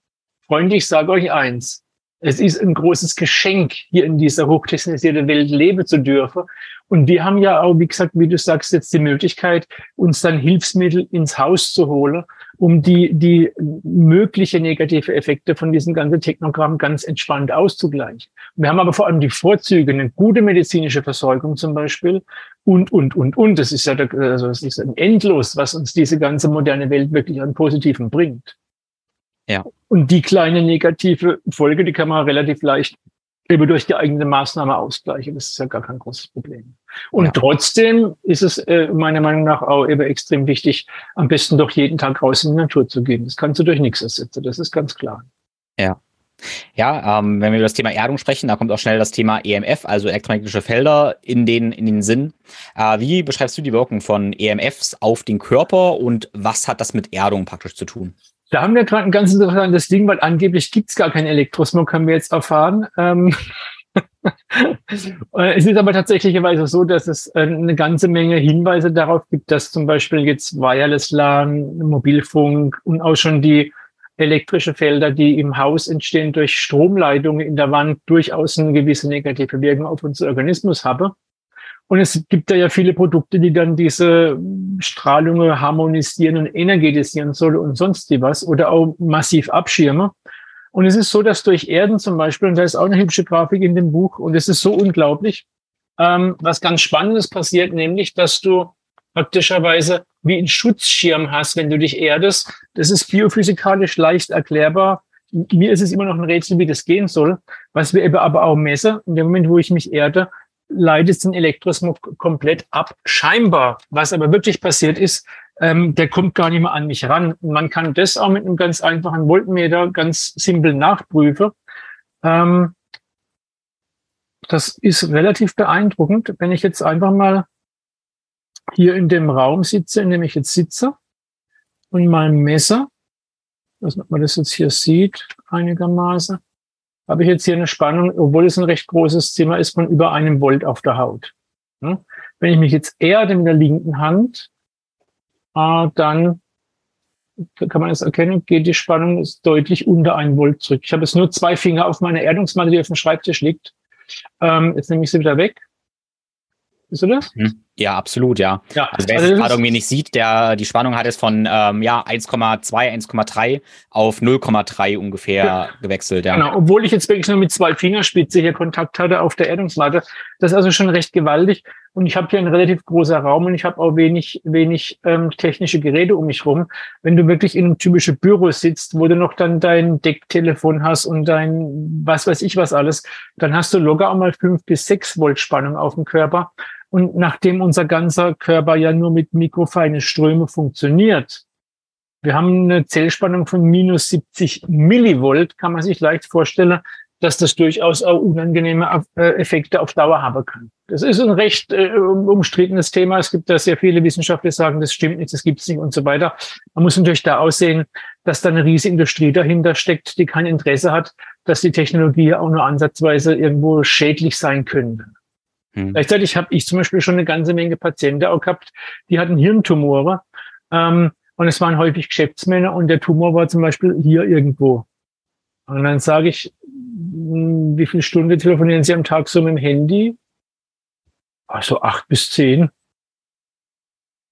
[SPEAKER 2] Freunde, ich sage euch eins. Es ist ein großes Geschenk, hier in dieser hochtechnisierten Welt leben zu dürfen. Und wir haben ja auch, wie gesagt, wie du sagst, jetzt die Möglichkeit, uns dann Hilfsmittel ins Haus zu holen, um die, die mögliche negative Effekte von diesem ganzen Technogramm ganz entspannt auszugleichen. Wir haben aber vor allem die Vorzüge, eine gute medizinische Versorgung zum Beispiel und, und, und, und. Das ist ja, also es ist ein endlos, was uns diese ganze moderne Welt wirklich an Positiven bringt.
[SPEAKER 1] Ja.
[SPEAKER 2] Und die kleine negative Folge, die kann man relativ leicht eben durch die eigene Maßnahme ausgleichen. Das ist ja gar kein großes Problem. Und
[SPEAKER 1] Ja.
[SPEAKER 2] trotzdem ist es äh, meiner Meinung nach auch eben extrem wichtig, am besten doch jeden Tag raus in die Natur zu gehen. Das kannst du durch nichts ersetzen. Das ist ganz klar.
[SPEAKER 1] Ja, ähm, wenn wir über das Thema Erdung sprechen, da kommt auch schnell das Thema EMF, also elektromagnetische Felder, in den, in den Sinn. Äh, wie beschreibst du die Wirkung von EMFs auf den Körper und was hat das mit Erdung praktisch zu tun?
[SPEAKER 2] Da haben wir gerade ein ganz interessantes Ding, weil angeblich gibt's gar keinen Elektrosmog, haben wir jetzt erfahren. Ähm, äh, es ist aber tatsächlicherweise so, dass es äh, eine ganze Menge Hinweise darauf gibt, dass zum Beispiel jetzt Wireless LAN, Mobilfunk und auch schon die elektrische Felder, die im Haus entstehen durch Stromleitungen in der Wand, durchaus eine gewisse negative Wirkung auf unseren Organismus haben. Und es gibt da ja viele Produkte, die dann diese Strahlungen harmonisieren und energetisieren sollen und sonst die was oder auch massiv abschirmen. Und es ist so, dass durch Erden zum Beispiel, und da ist auch eine hübsche Grafik in dem Buch, und es ist so unglaublich, ähm, was ganz Spannendes passiert, nämlich, dass du praktischerweise wie einen Schutzschirm hast, wenn du dich erdest. Das ist biophysikalisch leicht erklärbar. Mir ist es immer noch ein Rätsel, wie das gehen soll. Was wir eben aber auch messen, in dem Moment, wo ich mich erde, leitet den Elektrosmog komplett ab. Scheinbar. Was aber wirklich passiert ist, ähm, der kommt gar nicht mehr an mich ran. Man kann das auch mit einem ganz einfachen Voltmeter ganz simpel nachprüfen. Ähm, das ist relativ beeindruckend, wenn ich jetzt einfach mal hier in dem Raum sitze, in dem ich jetzt sitze und mal messe, dass man das jetzt hier sieht einigermaßen, habe ich jetzt hier eine Spannung, obwohl es ein recht großes Zimmer ist, von über einem Volt auf der Haut. Wenn ich mich jetzt erde mit der linken Hand, äh, dann kann man es erkennen, geht die Spannung deutlich unter ein Volt zurück. Ich habe jetzt nur zwei Finger auf meiner Erdungsmatte, die auf dem Schreibtisch liegt. Ähm, jetzt nehme ich sie wieder weg.
[SPEAKER 1] Siehst du das? Hm. Ja, absolut, ja. ja also wer also es gerade irgendwie nicht sieht, der die Spannung hat es von ähm, ja 1,2, 1,3 auf 0,3 ungefähr ja. gewechselt. Ja.
[SPEAKER 2] Genau, obwohl ich jetzt wirklich nur mit zwei Fingerspitze hier Kontakt hatte auf der Erdungsmatte. Das ist also schon recht gewaltig. Und ich habe hier einen relativ großer Raum und ich habe auch wenig, wenig ähm, technische Geräte um mich rum. Wenn du wirklich in einem typischen Büro sitzt, wo du noch dann dein Decktelefon hast und dein was weiß ich was alles, dann hast du locker auch mal fünf bis sechs Volt Spannung auf dem Körper. Und nachdem unser ganzer Körper ja nur mit mikrofeine Ströme funktioniert, wir haben eine Zellspannung von minus 70 Millivolt, kann man sich leicht vorstellen, dass das durchaus auch unangenehme äh, Effekte auf Dauer haben kann. Das ist ein recht äh, umstrittenes Thema. Es gibt da sehr viele Wissenschaftler, die sagen, das stimmt nicht, das gibt es nicht und so weiter. Man muss natürlich da aussehen, dass da eine riesige Industrie dahinter steckt, die kein Interesse hat, dass die Technologie auch nur ansatzweise irgendwo schädlich sein könnte. Hm. Gleichzeitig habe ich zum Beispiel schon eine ganze Menge Patienten auch gehabt, die hatten Hirntumore. Ähm, und es waren häufig Geschäftsmänner und der Tumor war zum Beispiel hier irgendwo. Und dann sage ich, hm, wie viele Stunden telefonieren Sie am Tag so mit dem Handy? Also acht bis zehn.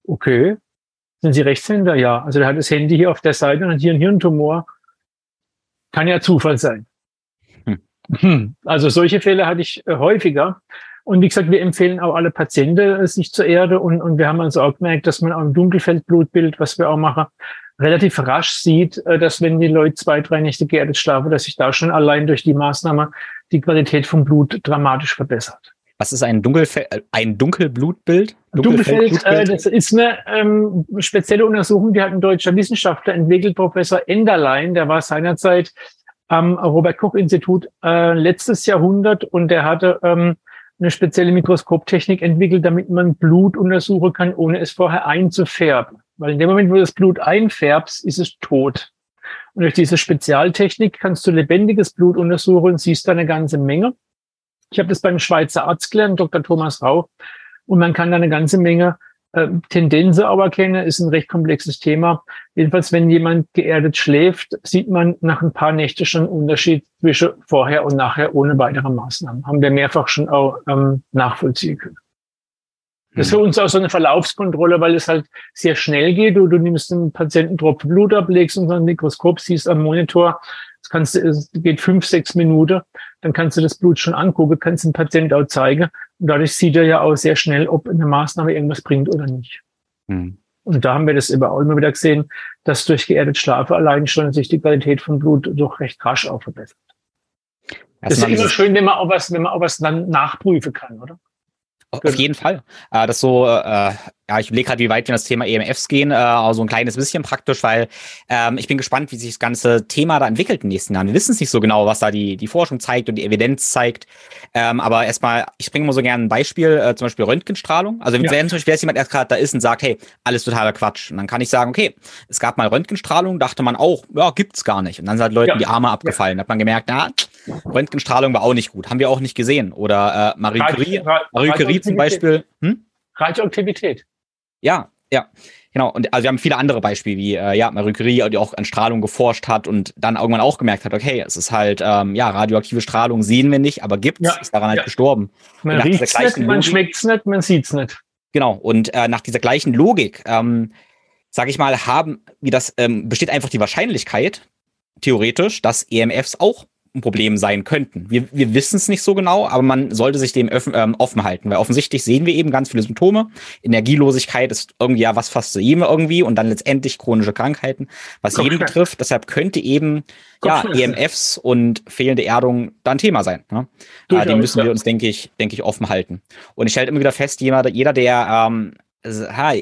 [SPEAKER 2] Okay. Sind Sie Rechtshänder? Ja. Also der hat das Handy hier auf der Seite und hat hier einen Hirntumor. Kann ja Zufall sein. Hm. Also solche Fälle hatte ich äh, häufiger. Und wie gesagt, wir empfehlen auch alle Patienten, sich zur Erde. Und, und wir haben also auch gemerkt, dass man auch im Dunkelfeldblutbild, was wir auch machen, relativ rasch sieht, äh, dass wenn die Leute zwei, drei Nächte geerdet schlafen, dass sich da schon allein durch die Maßnahme die Qualität vom Blut dramatisch verbessert.
[SPEAKER 1] Was ist ein, Dunkelfe äh, ein Dunkelblutbild?
[SPEAKER 2] Dunkelfeld, äh, das ist eine ähm, spezielle Untersuchung, die hat ein deutscher Wissenschaftler entwickelt, Professor Enderlein, der war seinerzeit am Robert Koch Institut äh, letztes Jahrhundert und der hatte ähm, eine spezielle Mikroskoptechnik entwickelt, damit man Blut untersuchen kann, ohne es vorher einzufärben. Weil in dem Moment, wo du das Blut einfärbst, ist es tot. Und durch diese Spezialtechnik kannst du lebendiges Blut untersuchen und siehst da eine ganze Menge. Ich habe das beim Schweizer Arzt gelernt, Dr. Thomas Rau. Und man kann da eine ganze Menge äh, Tendenzen aber kenne, ist ein recht komplexes Thema. Jedenfalls, wenn jemand geerdet schläft, sieht man nach ein paar Nächten schon einen Unterschied zwischen vorher und nachher ohne weitere Maßnahmen. Haben wir mehrfach schon auch ähm, nachvollziehen können. Das ist für hm. uns auch so eine Verlaufskontrolle, weil es halt sehr schnell geht. Du, du nimmst einen Patienten Tropfen Blut ab, legst unter ein Mikroskop, siehst am Monitor, das kannst du, es geht fünf, sechs Minuten, dann kannst du das Blut schon angucken, kannst den Patienten auch zeigen. Und dadurch sieht er ja auch sehr schnell, ob eine Maßnahme irgendwas bringt oder nicht. Mhm. Und da haben wir das immer auch immer wieder gesehen, dass durch geerdet Schlafe allein schon sich die Qualität von Blut doch recht rasch auch verbessert. Das, das ist immer schön, wenn man auch was, wenn man auch was dann nachprüfen kann, oder?
[SPEAKER 1] Auf jeden Fall. Äh, das so, äh, ja, ich überlege gerade, wie weit wir in das Thema EMFs gehen, äh, aber so ein kleines bisschen praktisch, weil ähm, ich bin gespannt, wie sich das ganze Thema da entwickelt in den nächsten Jahren. Wir wissen es nicht so genau, was da die, die Forschung zeigt und die Evidenz zeigt. Ähm, aber erstmal, ich bringe mal so gerne ein Beispiel, äh, zum Beispiel Röntgenstrahlung. Also wenn, ja. zum Beispiel jemand erst gerade da ist und sagt, hey, alles totaler Quatsch. Und dann kann ich sagen, okay, es gab mal Röntgenstrahlung, dachte man auch, ja, gibt's gar nicht. Und dann sind halt Leuten ja. die Arme abgefallen. Ja. Hat man gemerkt, na, Röntgenstrahlung war auch nicht gut. Haben wir auch nicht gesehen. Oder äh, Marie Curie, Marie Curie zum Beispiel. Hm?
[SPEAKER 2] Radioaktivität.
[SPEAKER 1] Ja, Ja, genau. Und also wir haben viele andere Beispiele, wie äh, ja, Marie Curie, die auch an Strahlung geforscht hat und dann irgendwann auch gemerkt hat, okay, es ist halt, ähm, ja, radioaktive Strahlung sehen wir nicht, aber gibt's, ja. ist daran halt ja. gestorben.
[SPEAKER 2] Man riecht's nicht, man schmeckt's nicht, man sieht's nicht.
[SPEAKER 1] Genau. Und äh, nach dieser gleichen Logik, ähm, sage ich mal, haben, wie das ähm, besteht einfach die Wahrscheinlichkeit, theoretisch, dass EMFs auch ein Problem sein könnten. Wir, wir wissen es nicht so genau, aber man sollte sich dem öffn, ähm, offen halten, weil offensichtlich sehen wir eben ganz viele Symptome. Energielosigkeit ist irgendwie ja was fast zu jedem irgendwie und dann letztendlich chronische Krankheiten, was jeden betrifft. Deshalb könnte eben ja EMFs und fehlende Erdung da ein Thema sein. Ne? Äh, dem müssen wir uns, denke ich, denke ich, offen halten. Und ich stelle immer wieder fest, jeder, jeder der ähm, ha,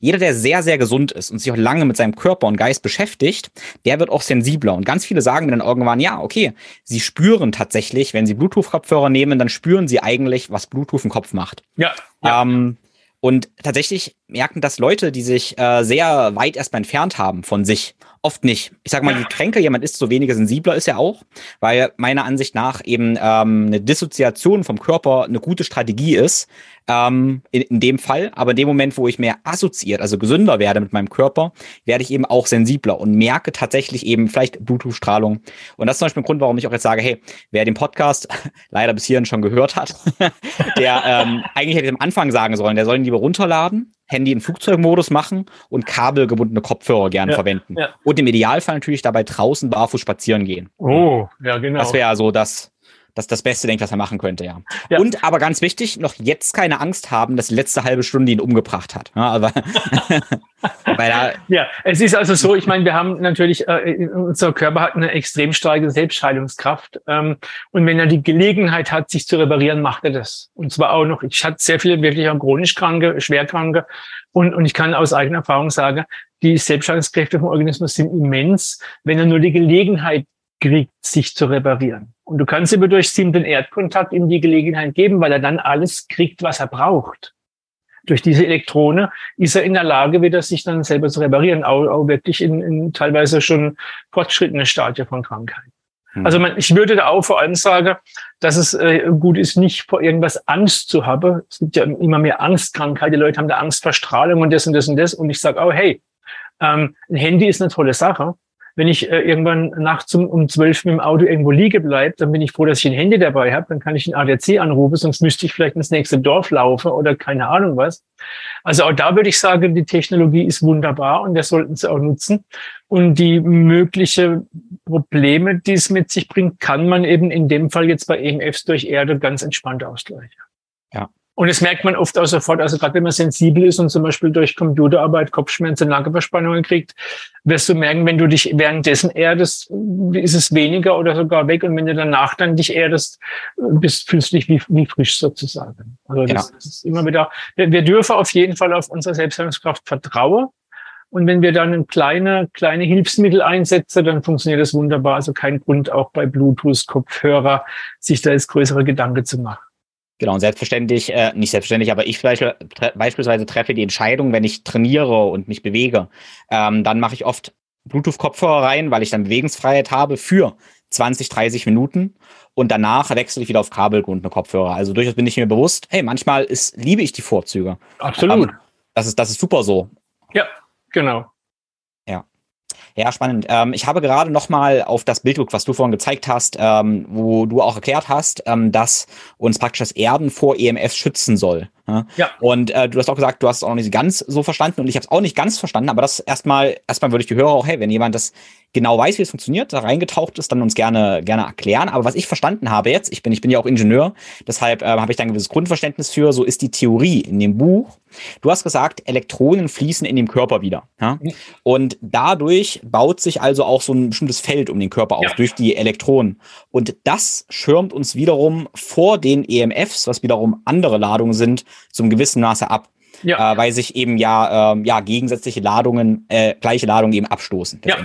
[SPEAKER 1] jeder, der sehr, sehr gesund ist und sich auch lange mit seinem Körper und Geist beschäftigt, der wird auch sensibler. Und ganz viele sagen mir dann irgendwann, ja, okay, sie spüren tatsächlich, wenn sie Bluetooth-Kopfhörer nehmen, dann spüren sie eigentlich, was Bluetooth im Kopf macht.
[SPEAKER 2] Ja. ja.
[SPEAKER 1] Ähm, und tatsächlich merken das Leute, die sich äh, sehr weit erstmal entfernt haben von sich. Oft nicht. Ich sag mal, je kränker jemand ist, so weniger sensibler ist er auch, weil meiner Ansicht nach eben ähm, eine Dissoziation vom Körper eine gute Strategie ist, ähm, in, in dem Fall. Aber in dem Moment, wo ich mehr assoziiert, also gesünder werde mit meinem Körper, werde ich eben auch sensibler und merke tatsächlich eben vielleicht Bluetooth-Strahlung. Und das ist zum Beispiel ein Grund, warum ich auch jetzt sage, hey, wer den Podcast leider bis hierhin schon gehört hat, der ähm, eigentlich hätte ich am Anfang sagen sollen, der soll ihn lieber runterladen, Handy in Flugzeugmodus machen und kabelgebundene Kopfhörer gerne ja, verwenden. Ja. Und im Idealfall natürlich dabei draußen barfuß spazieren gehen.
[SPEAKER 2] Oh, ja, genau.
[SPEAKER 1] Das wäre so das, das das Beste, denke ich, was er machen könnte, ja. ja. Und aber ganz wichtig, noch jetzt keine Angst haben, dass die letzte halbe Stunde ihn umgebracht hat. Ja, aber
[SPEAKER 2] ja, es ist also so, ich meine, wir haben natürlich, äh, unser Körper hat eine extrem starke Selbstheilungskraft. Ähm, und wenn er die Gelegenheit hat, sich zu reparieren, macht er das. Und zwar auch noch, ich hatte sehr viele wirklich auch chronisch Kranke, Schwerkranke. Und, und ich kann aus eigener Erfahrung sagen, die Selbstheilungskräfte vom Organismus sind immens, wenn er nur die Gelegenheit kriegt, sich zu reparieren. Und du kannst ihm durch siebten Erdkontakt ihm die Gelegenheit geben, weil er dann alles kriegt, was er braucht. Durch diese Elektrone ist er in der Lage, wieder sich dann selber zu reparieren, auch, auch wirklich in, in teilweise schon fortschrittene Stadien von Krankheit. Hm. Also man, ich würde da auch vor allem sagen, dass es äh, gut ist, nicht vor irgendwas Angst zu haben. Es gibt ja immer mehr Angstkrankheiten. Die Leute haben da Angst vor Strahlung und das und das und das. Und ich sage auch, hey, ähm, ein Handy ist eine tolle Sache wenn ich äh, irgendwann nachts um, um zwölf mit dem Auto irgendwo liege bleibt, dann bin ich froh, dass ich ein Handy dabei habe. Dann kann ich den ADAC anrufen, sonst müsste ich vielleicht ins nächste Dorf laufen oder keine Ahnung was. Also auch da würde ich sagen, die Technologie ist wunderbar und wir sollten sie auch nutzen. Und die mögliche Probleme, die es mit sich bringt, kann man eben in dem Fall jetzt bei EMFs durch Erde ganz entspannt ausgleichen.
[SPEAKER 1] Ja.
[SPEAKER 2] Und das merkt man oft auch sofort, also gerade wenn man sensibel ist und zum Beispiel durch Computerarbeit Kopfschmerzen, Nackenverspannungen kriegt, wirst du merken, wenn du dich währenddessen erdest, ist es weniger oder sogar weg. Und wenn du danach dann dich erdest, bist, fühlst du dich wie, wie frisch sozusagen. Also das, ja. das ist immer wieder, wir, wir dürfen auf jeden Fall auf unsere Selbstheilungskraft vertrauen. Und wenn wir dann ein kleine, kleine Hilfsmittel einsetzen, dann funktioniert das wunderbar. Also kein Grund auch bei Bluetooth, Kopfhörer, sich da jetzt größere Gedanken zu machen.
[SPEAKER 1] Genau, und selbstverständlich, äh, nicht selbstverständlich, aber ich tre beispielsweise treffe die Entscheidung, wenn ich trainiere und mich bewege, ähm, dann mache ich oft Bluetooth-Kopfhörer rein, weil ich dann Bewegungsfreiheit habe für 20, 30 Minuten und danach wechsle ich wieder auf kabelgebundene Kopfhörer. Also durchaus bin ich mir bewusst, hey, manchmal ist, liebe ich die Vorzüge.
[SPEAKER 2] Absolut.
[SPEAKER 1] Ähm, das ist, das ist super so.
[SPEAKER 2] Ja, genau.
[SPEAKER 1] Ja, spannend. Ähm, ich habe gerade noch mal auf das Bild geguckt, was du vorhin gezeigt hast, ähm, wo du auch erklärt hast, ähm, dass uns praktisch das Erden vor EMF schützen soll. Ja. ja. Und äh, du hast auch gesagt, du hast es auch nicht ganz so verstanden und ich habe es auch nicht ganz verstanden, aber das erstmal, erstmal würde ich die Hörer auch, hey, wenn jemand das genau weiß, wie es funktioniert, da reingetaucht ist, dann uns gerne, gerne erklären. Aber was ich verstanden habe jetzt, ich bin, ich bin ja auch Ingenieur, deshalb äh, habe ich da ein gewisses Grundverständnis für, so ist die Theorie in dem Buch. Du hast gesagt, Elektronen fließen in dem Körper wieder. Ja? Und dadurch baut sich also auch so ein bestimmtes Feld um den Körper auf, ja. durch die Elektronen. Und das schirmt uns wiederum vor den EMFs, was wiederum andere Ladungen sind, zum gewissen Maße ab. Ja. Äh, weil sich eben ja, ähm, ja gegensätzliche Ladungen, äh, gleiche Ladungen eben abstoßen.
[SPEAKER 2] Ja,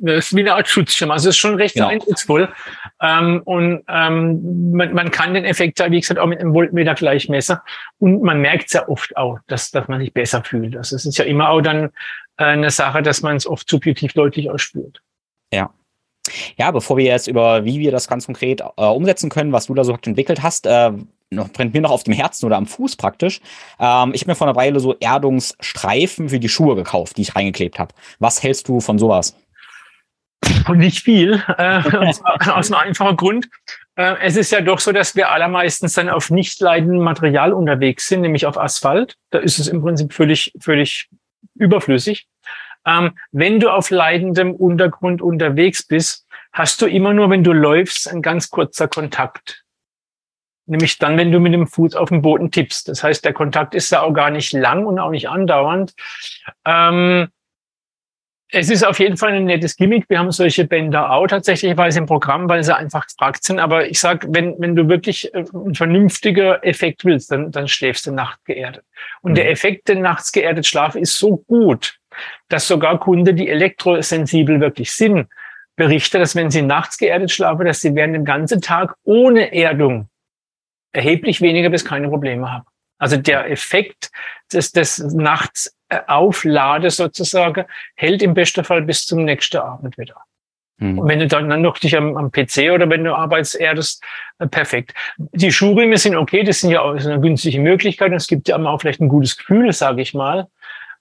[SPEAKER 2] das ist wie eine Art Schutzschirm. Also es ist schon recht genau. eindrucksvoll. Ähm, und ähm, man, man kann den Effekt, wie gesagt, auch mit einem Voltmeter gleich messen. Und man merkt sehr oft auch, dass, dass man sich besser fühlt. Also es ist ja immer auch dann äh, eine Sache, dass man es oft subjektiv deutlich ausspürt.
[SPEAKER 1] Ja. Ja, bevor wir jetzt über, wie wir das ganz konkret äh, umsetzen können, was du da so entwickelt hast, äh, noch, brennt mir noch auf dem Herzen oder am Fuß praktisch. Ähm, ich habe mir vor einer Weile so Erdungsstreifen für die Schuhe gekauft, die ich reingeklebt habe. Was hältst du von sowas?
[SPEAKER 2] Nicht viel, äh, aus einem einfachen Grund. Äh, es ist ja doch so, dass wir allermeistens dann auf nicht leidendem Material unterwegs sind, nämlich auf Asphalt. Da ist es im Prinzip völlig, völlig überflüssig. Ähm, wenn du auf leidendem Untergrund unterwegs bist, hast du immer nur, wenn du läufst, ein ganz kurzer Kontakt. Nämlich dann, wenn du mit dem Fuß auf den Boden tippst. Das heißt, der Kontakt ist da auch gar nicht lang und auch nicht andauernd. Ähm, es ist auf jeden Fall ein nettes Gimmick. Wir haben solche Bänder auch tatsächlich weil sie im Programm, weil sie einfach gefragt sind. Aber ich sag, wenn, wenn du wirklich äh, ein vernünftiger Effekt willst, dann, dann schläfst du nachts geerdet. Und mhm. der Effekt, den nachts geerdet schlafen, ist so gut, dass sogar Kunden, die elektrosensibel wirklich sind, berichten, dass wenn sie nachts geerdet schlafen, dass sie während dem ganzen Tag ohne Erdung erheblich weniger bis keine Probleme haben. Also der Effekt des, des Nachts äh, auflade sozusagen, hält im besten Fall bis zum nächsten Abend wieder. Mhm. Und wenn du dann, dann noch dich am, am PC oder wenn du arbeitserdest, äh, perfekt. Die Schuhriemen sind okay, das sind ja auch eine günstige Möglichkeit und es gibt ja auch vielleicht ein gutes Gefühl, sage ich mal.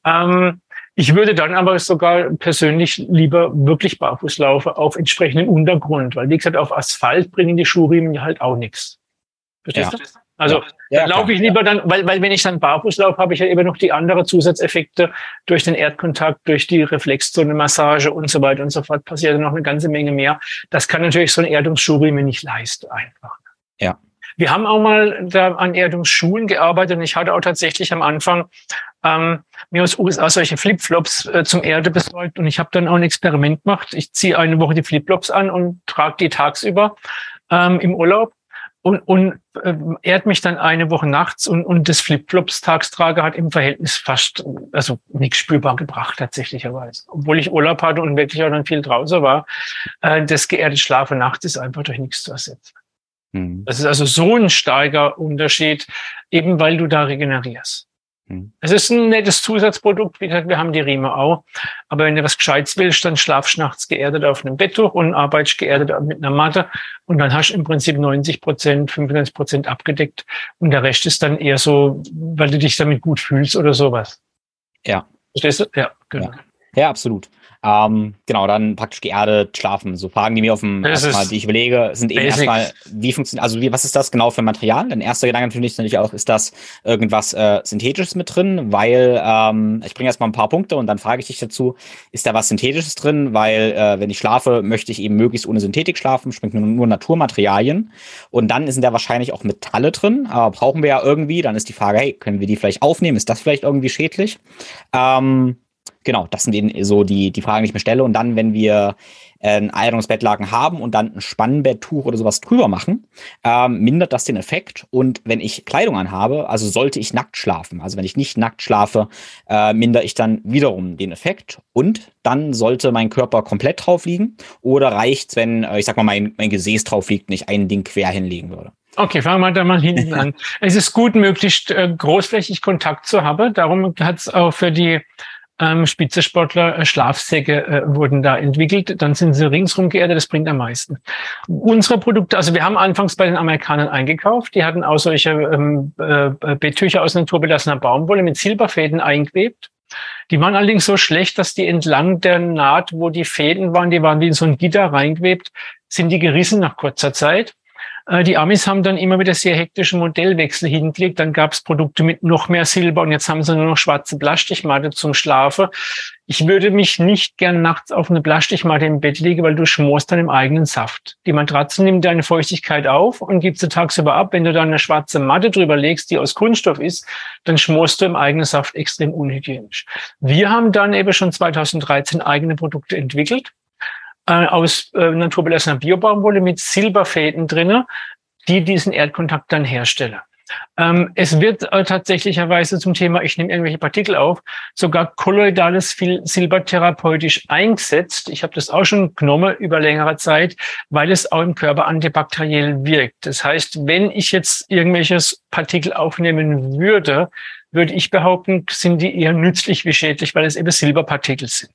[SPEAKER 2] Ähm, ich würde dann aber sogar persönlich lieber wirklich barfuß laufen auf entsprechendem Untergrund, weil wie gesagt, auf Asphalt bringen die Schuhriemen ja halt auch nichts. Verstehst ja. du? Also ja, laufe ich lieber dann, weil, weil wenn ich dann barfuß laufe, habe ich ja eben noch die anderen Zusatzeffekte durch den Erdkontakt, durch die Reflexzone-Massage und so weiter und so fort. Passiert noch eine ganze Menge mehr. Das kann natürlich so ein Erdungsschuhriemen nicht leisten einfach.
[SPEAKER 1] Ja.
[SPEAKER 2] Wir haben auch mal da an Erdungsschuhen gearbeitet und ich hatte auch tatsächlich am Anfang ähm, mir aus USA solche Flipflops äh, zum Erde besorgt und ich habe dann auch ein Experiment gemacht. Ich ziehe eine Woche die Flipflops an und trage die tagsüber ähm, im Urlaub und, und äh, ehrt mich dann eine Woche nachts und, und das Flipflops-Tagstrage hat im Verhältnis fast, also nichts spürbar gebracht tatsächlicherweise. Obwohl ich Urlaub hatte und wirklich auch dann viel draußen war, äh, das geehrte Schlafe nachts ist einfach durch nichts zu ersetzen. Mhm. Das ist also so ein starker Unterschied, eben weil du da regenerierst. Hm. Es ist ein nettes Zusatzprodukt. Wie gesagt, wir haben die Riemen auch. Aber wenn du was Gescheites willst, dann schlafst nachts geerdet auf einem Betttuch und arbeitest geerdet mit einer Matte. Und dann hast du im Prinzip 90 Prozent, 95 Prozent abgedeckt. Und der Rest ist dann eher so, weil du dich damit gut fühlst oder sowas.
[SPEAKER 1] Ja.
[SPEAKER 2] Verstehst du?
[SPEAKER 1] Ja, genau. Ja, ja absolut. Ähm, genau, dann praktisch geerdet schlafen. So Fragen, die mir auf dem erstmal, die ich überlege, sind eben basic. erstmal, wie funktioniert, also wie, was ist das genau für Material? Dein erster Gedanke natürlich ist natürlich auch, ist das irgendwas äh, Synthetisches mit drin? Weil, ähm, ich bringe erstmal ein paar Punkte und dann frage ich dich dazu, ist da was Synthetisches drin? Weil, äh, wenn ich schlafe, möchte ich eben möglichst ohne Synthetik schlafen, sprich nur, nur Naturmaterialien. Und dann sind da wahrscheinlich auch Metalle drin, aber brauchen wir ja irgendwie. Dann ist die Frage, hey, können wir die vielleicht aufnehmen? Ist das vielleicht irgendwie schädlich? Ähm, genau, das sind eben so die, die Fragen, die ich mir stelle. Und dann, wenn wir äh, ein Einerungsbettlaken haben und dann ein Spannbetttuch oder sowas drüber machen, ähm, mindert das den Effekt. Und wenn ich Kleidung anhabe, also sollte ich nackt schlafen. Also wenn ich nicht nackt schlafe, äh, mindere ich dann wiederum den Effekt. Und dann sollte mein Körper komplett drauf liegen. Oder reicht wenn, äh, ich sag mal, mein, mein Gesäß drauf liegt und ich ein Ding quer hinlegen würde.
[SPEAKER 2] Okay, fangen wir da mal hinten an. Es ist gut, möglichst äh, großflächig Kontakt zu haben. Darum hat es auch für die ähm, Spitzensportler, äh, Schlafsäcke äh, wurden da entwickelt. Dann sind sie ringsrum geerdet, das bringt am meisten. Unsere Produkte, also wir haben anfangs bei den Amerikanern eingekauft, die hatten auch solche ähm, äh, Betttücher aus naturbelassener Baumwolle mit Silberfäden eingewebt. Die waren allerdings so schlecht, dass die entlang der Naht, wo die Fäden waren, die waren wie in so ein Gitter reingewebt, sind die gerissen nach kurzer Zeit. Äh, die Amis haben dann immer wieder sehr hektischen Modellwechsel hingelegt. Dann gab es Produkte mit noch mehr Silber und jetzt haben sie nur noch schwarze Plastikmatte zum Schlafen. Ich würde mich nicht gern nachts auf eine Plastikmatte im Bett legen, weil du schmorst dann im eigenen Saft. Die Matratze nimmt deine Feuchtigkeit auf und gibt sie tagsüber ab. Wenn du dann eine schwarze Matte drüber legst, die aus Kunststoff ist, dann schmorst du im eigenen Saft extrem unhygienisch. Wir haben dann eben schon 2013 eigene Produkte entwickelt äh, aus äh, naturbelassener Biobaumwolle mit Silberfäden drinnen, die diesen Erdkontakt dann herstellen. Ähm, es wird äh, tatsächlicherweise zum Thema, ich nehme irgendwelche Partikel auf, sogar kolloidales Silber therapeutisch eingesetzt. Ich habe das auch schon genommen über längere Zeit, weil es auch im Körper antibakteriell wirkt. Das heißt, wenn ich jetzt irgendwelches Partikel aufnehmen würde, würde ich behaupten, sind die eher nützlich wie schädlich, weil es eben Silberpartikel sind.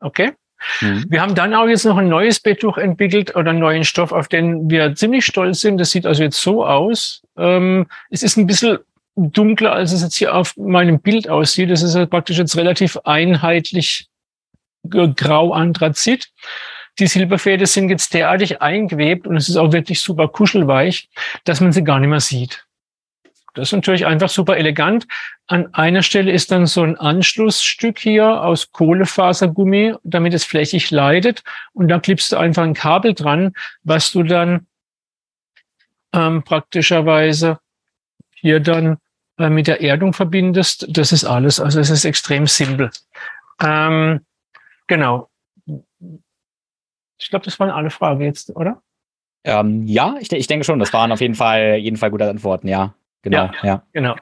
[SPEAKER 2] Okay? Mhm. Wir haben dann auch jetzt noch ein neues Betttuch entwickelt oder einen neuen Stoff, auf den wir ziemlich stolz sind. Das sieht also jetzt so aus. Ähm, es ist ein bisschen dunkler, als es jetzt hier auf meinem Bild aussieht. Das ist halt praktisch jetzt relativ einheitlich grau Anthrazit. Die Silberfäden sind jetzt derartig eingewebt und es ist auch wirklich super kuschelweich, dass man sie gar nicht mehr sieht. Das ist natürlich einfach super elegant. An einer Stelle ist dann so ein Anschlussstück hier aus Kohlefasergummi, damit es flächig leidet. Und da klippst du einfach ein Kabel dran, was du dann ähm, praktischerweise hier dann äh, mit der Erdung verbindest. Das ist alles. Also es ist extrem simpel. Ähm, genau. Ich glaube, das waren alle Fragen jetzt, oder?
[SPEAKER 1] Ähm, ja, ich, ich denke schon. Das waren auf jeden Fall, jeden Fall gute Antworten, ja. Genau, ja. ja.
[SPEAKER 2] Genau.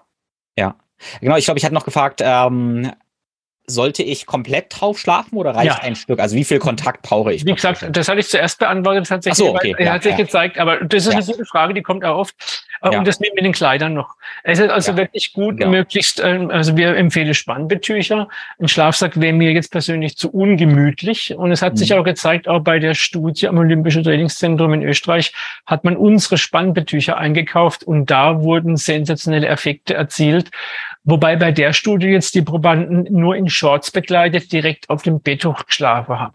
[SPEAKER 1] Ja. Genau, ich glaube, ich hatte noch gefragt, ähm, sollte ich komplett drauf schlafen oder reicht ja. ein Stück? Also wie viel Kontakt brauche ich?
[SPEAKER 2] Wie gesagt, das hatte ich zuerst beantwortet tatsächlich. So, okay. Ja, hat sich ja. gezeigt, aber das ist eine gute Frage, die kommt auch oft. Äh, und das mit, mit den Kleidern noch. Es ist also wirklich gut, möglichst, ähm, also wir empfehlen Spannbetücher. Ein Schlafsack wäre mir jetzt persönlich zu ungemütlich. Und es hat mhm. sich auch gezeigt, auch bei der Studie am Olympischen Trainingszentrum in Österreich hat man unsere Spannbetücher eingekauft und da wurden sensationelle Effekte erzielt. Wobei bei der Studie jetzt die Probanden nur in Shorts bekleidet direkt auf dem Betttuch geschlafen haben.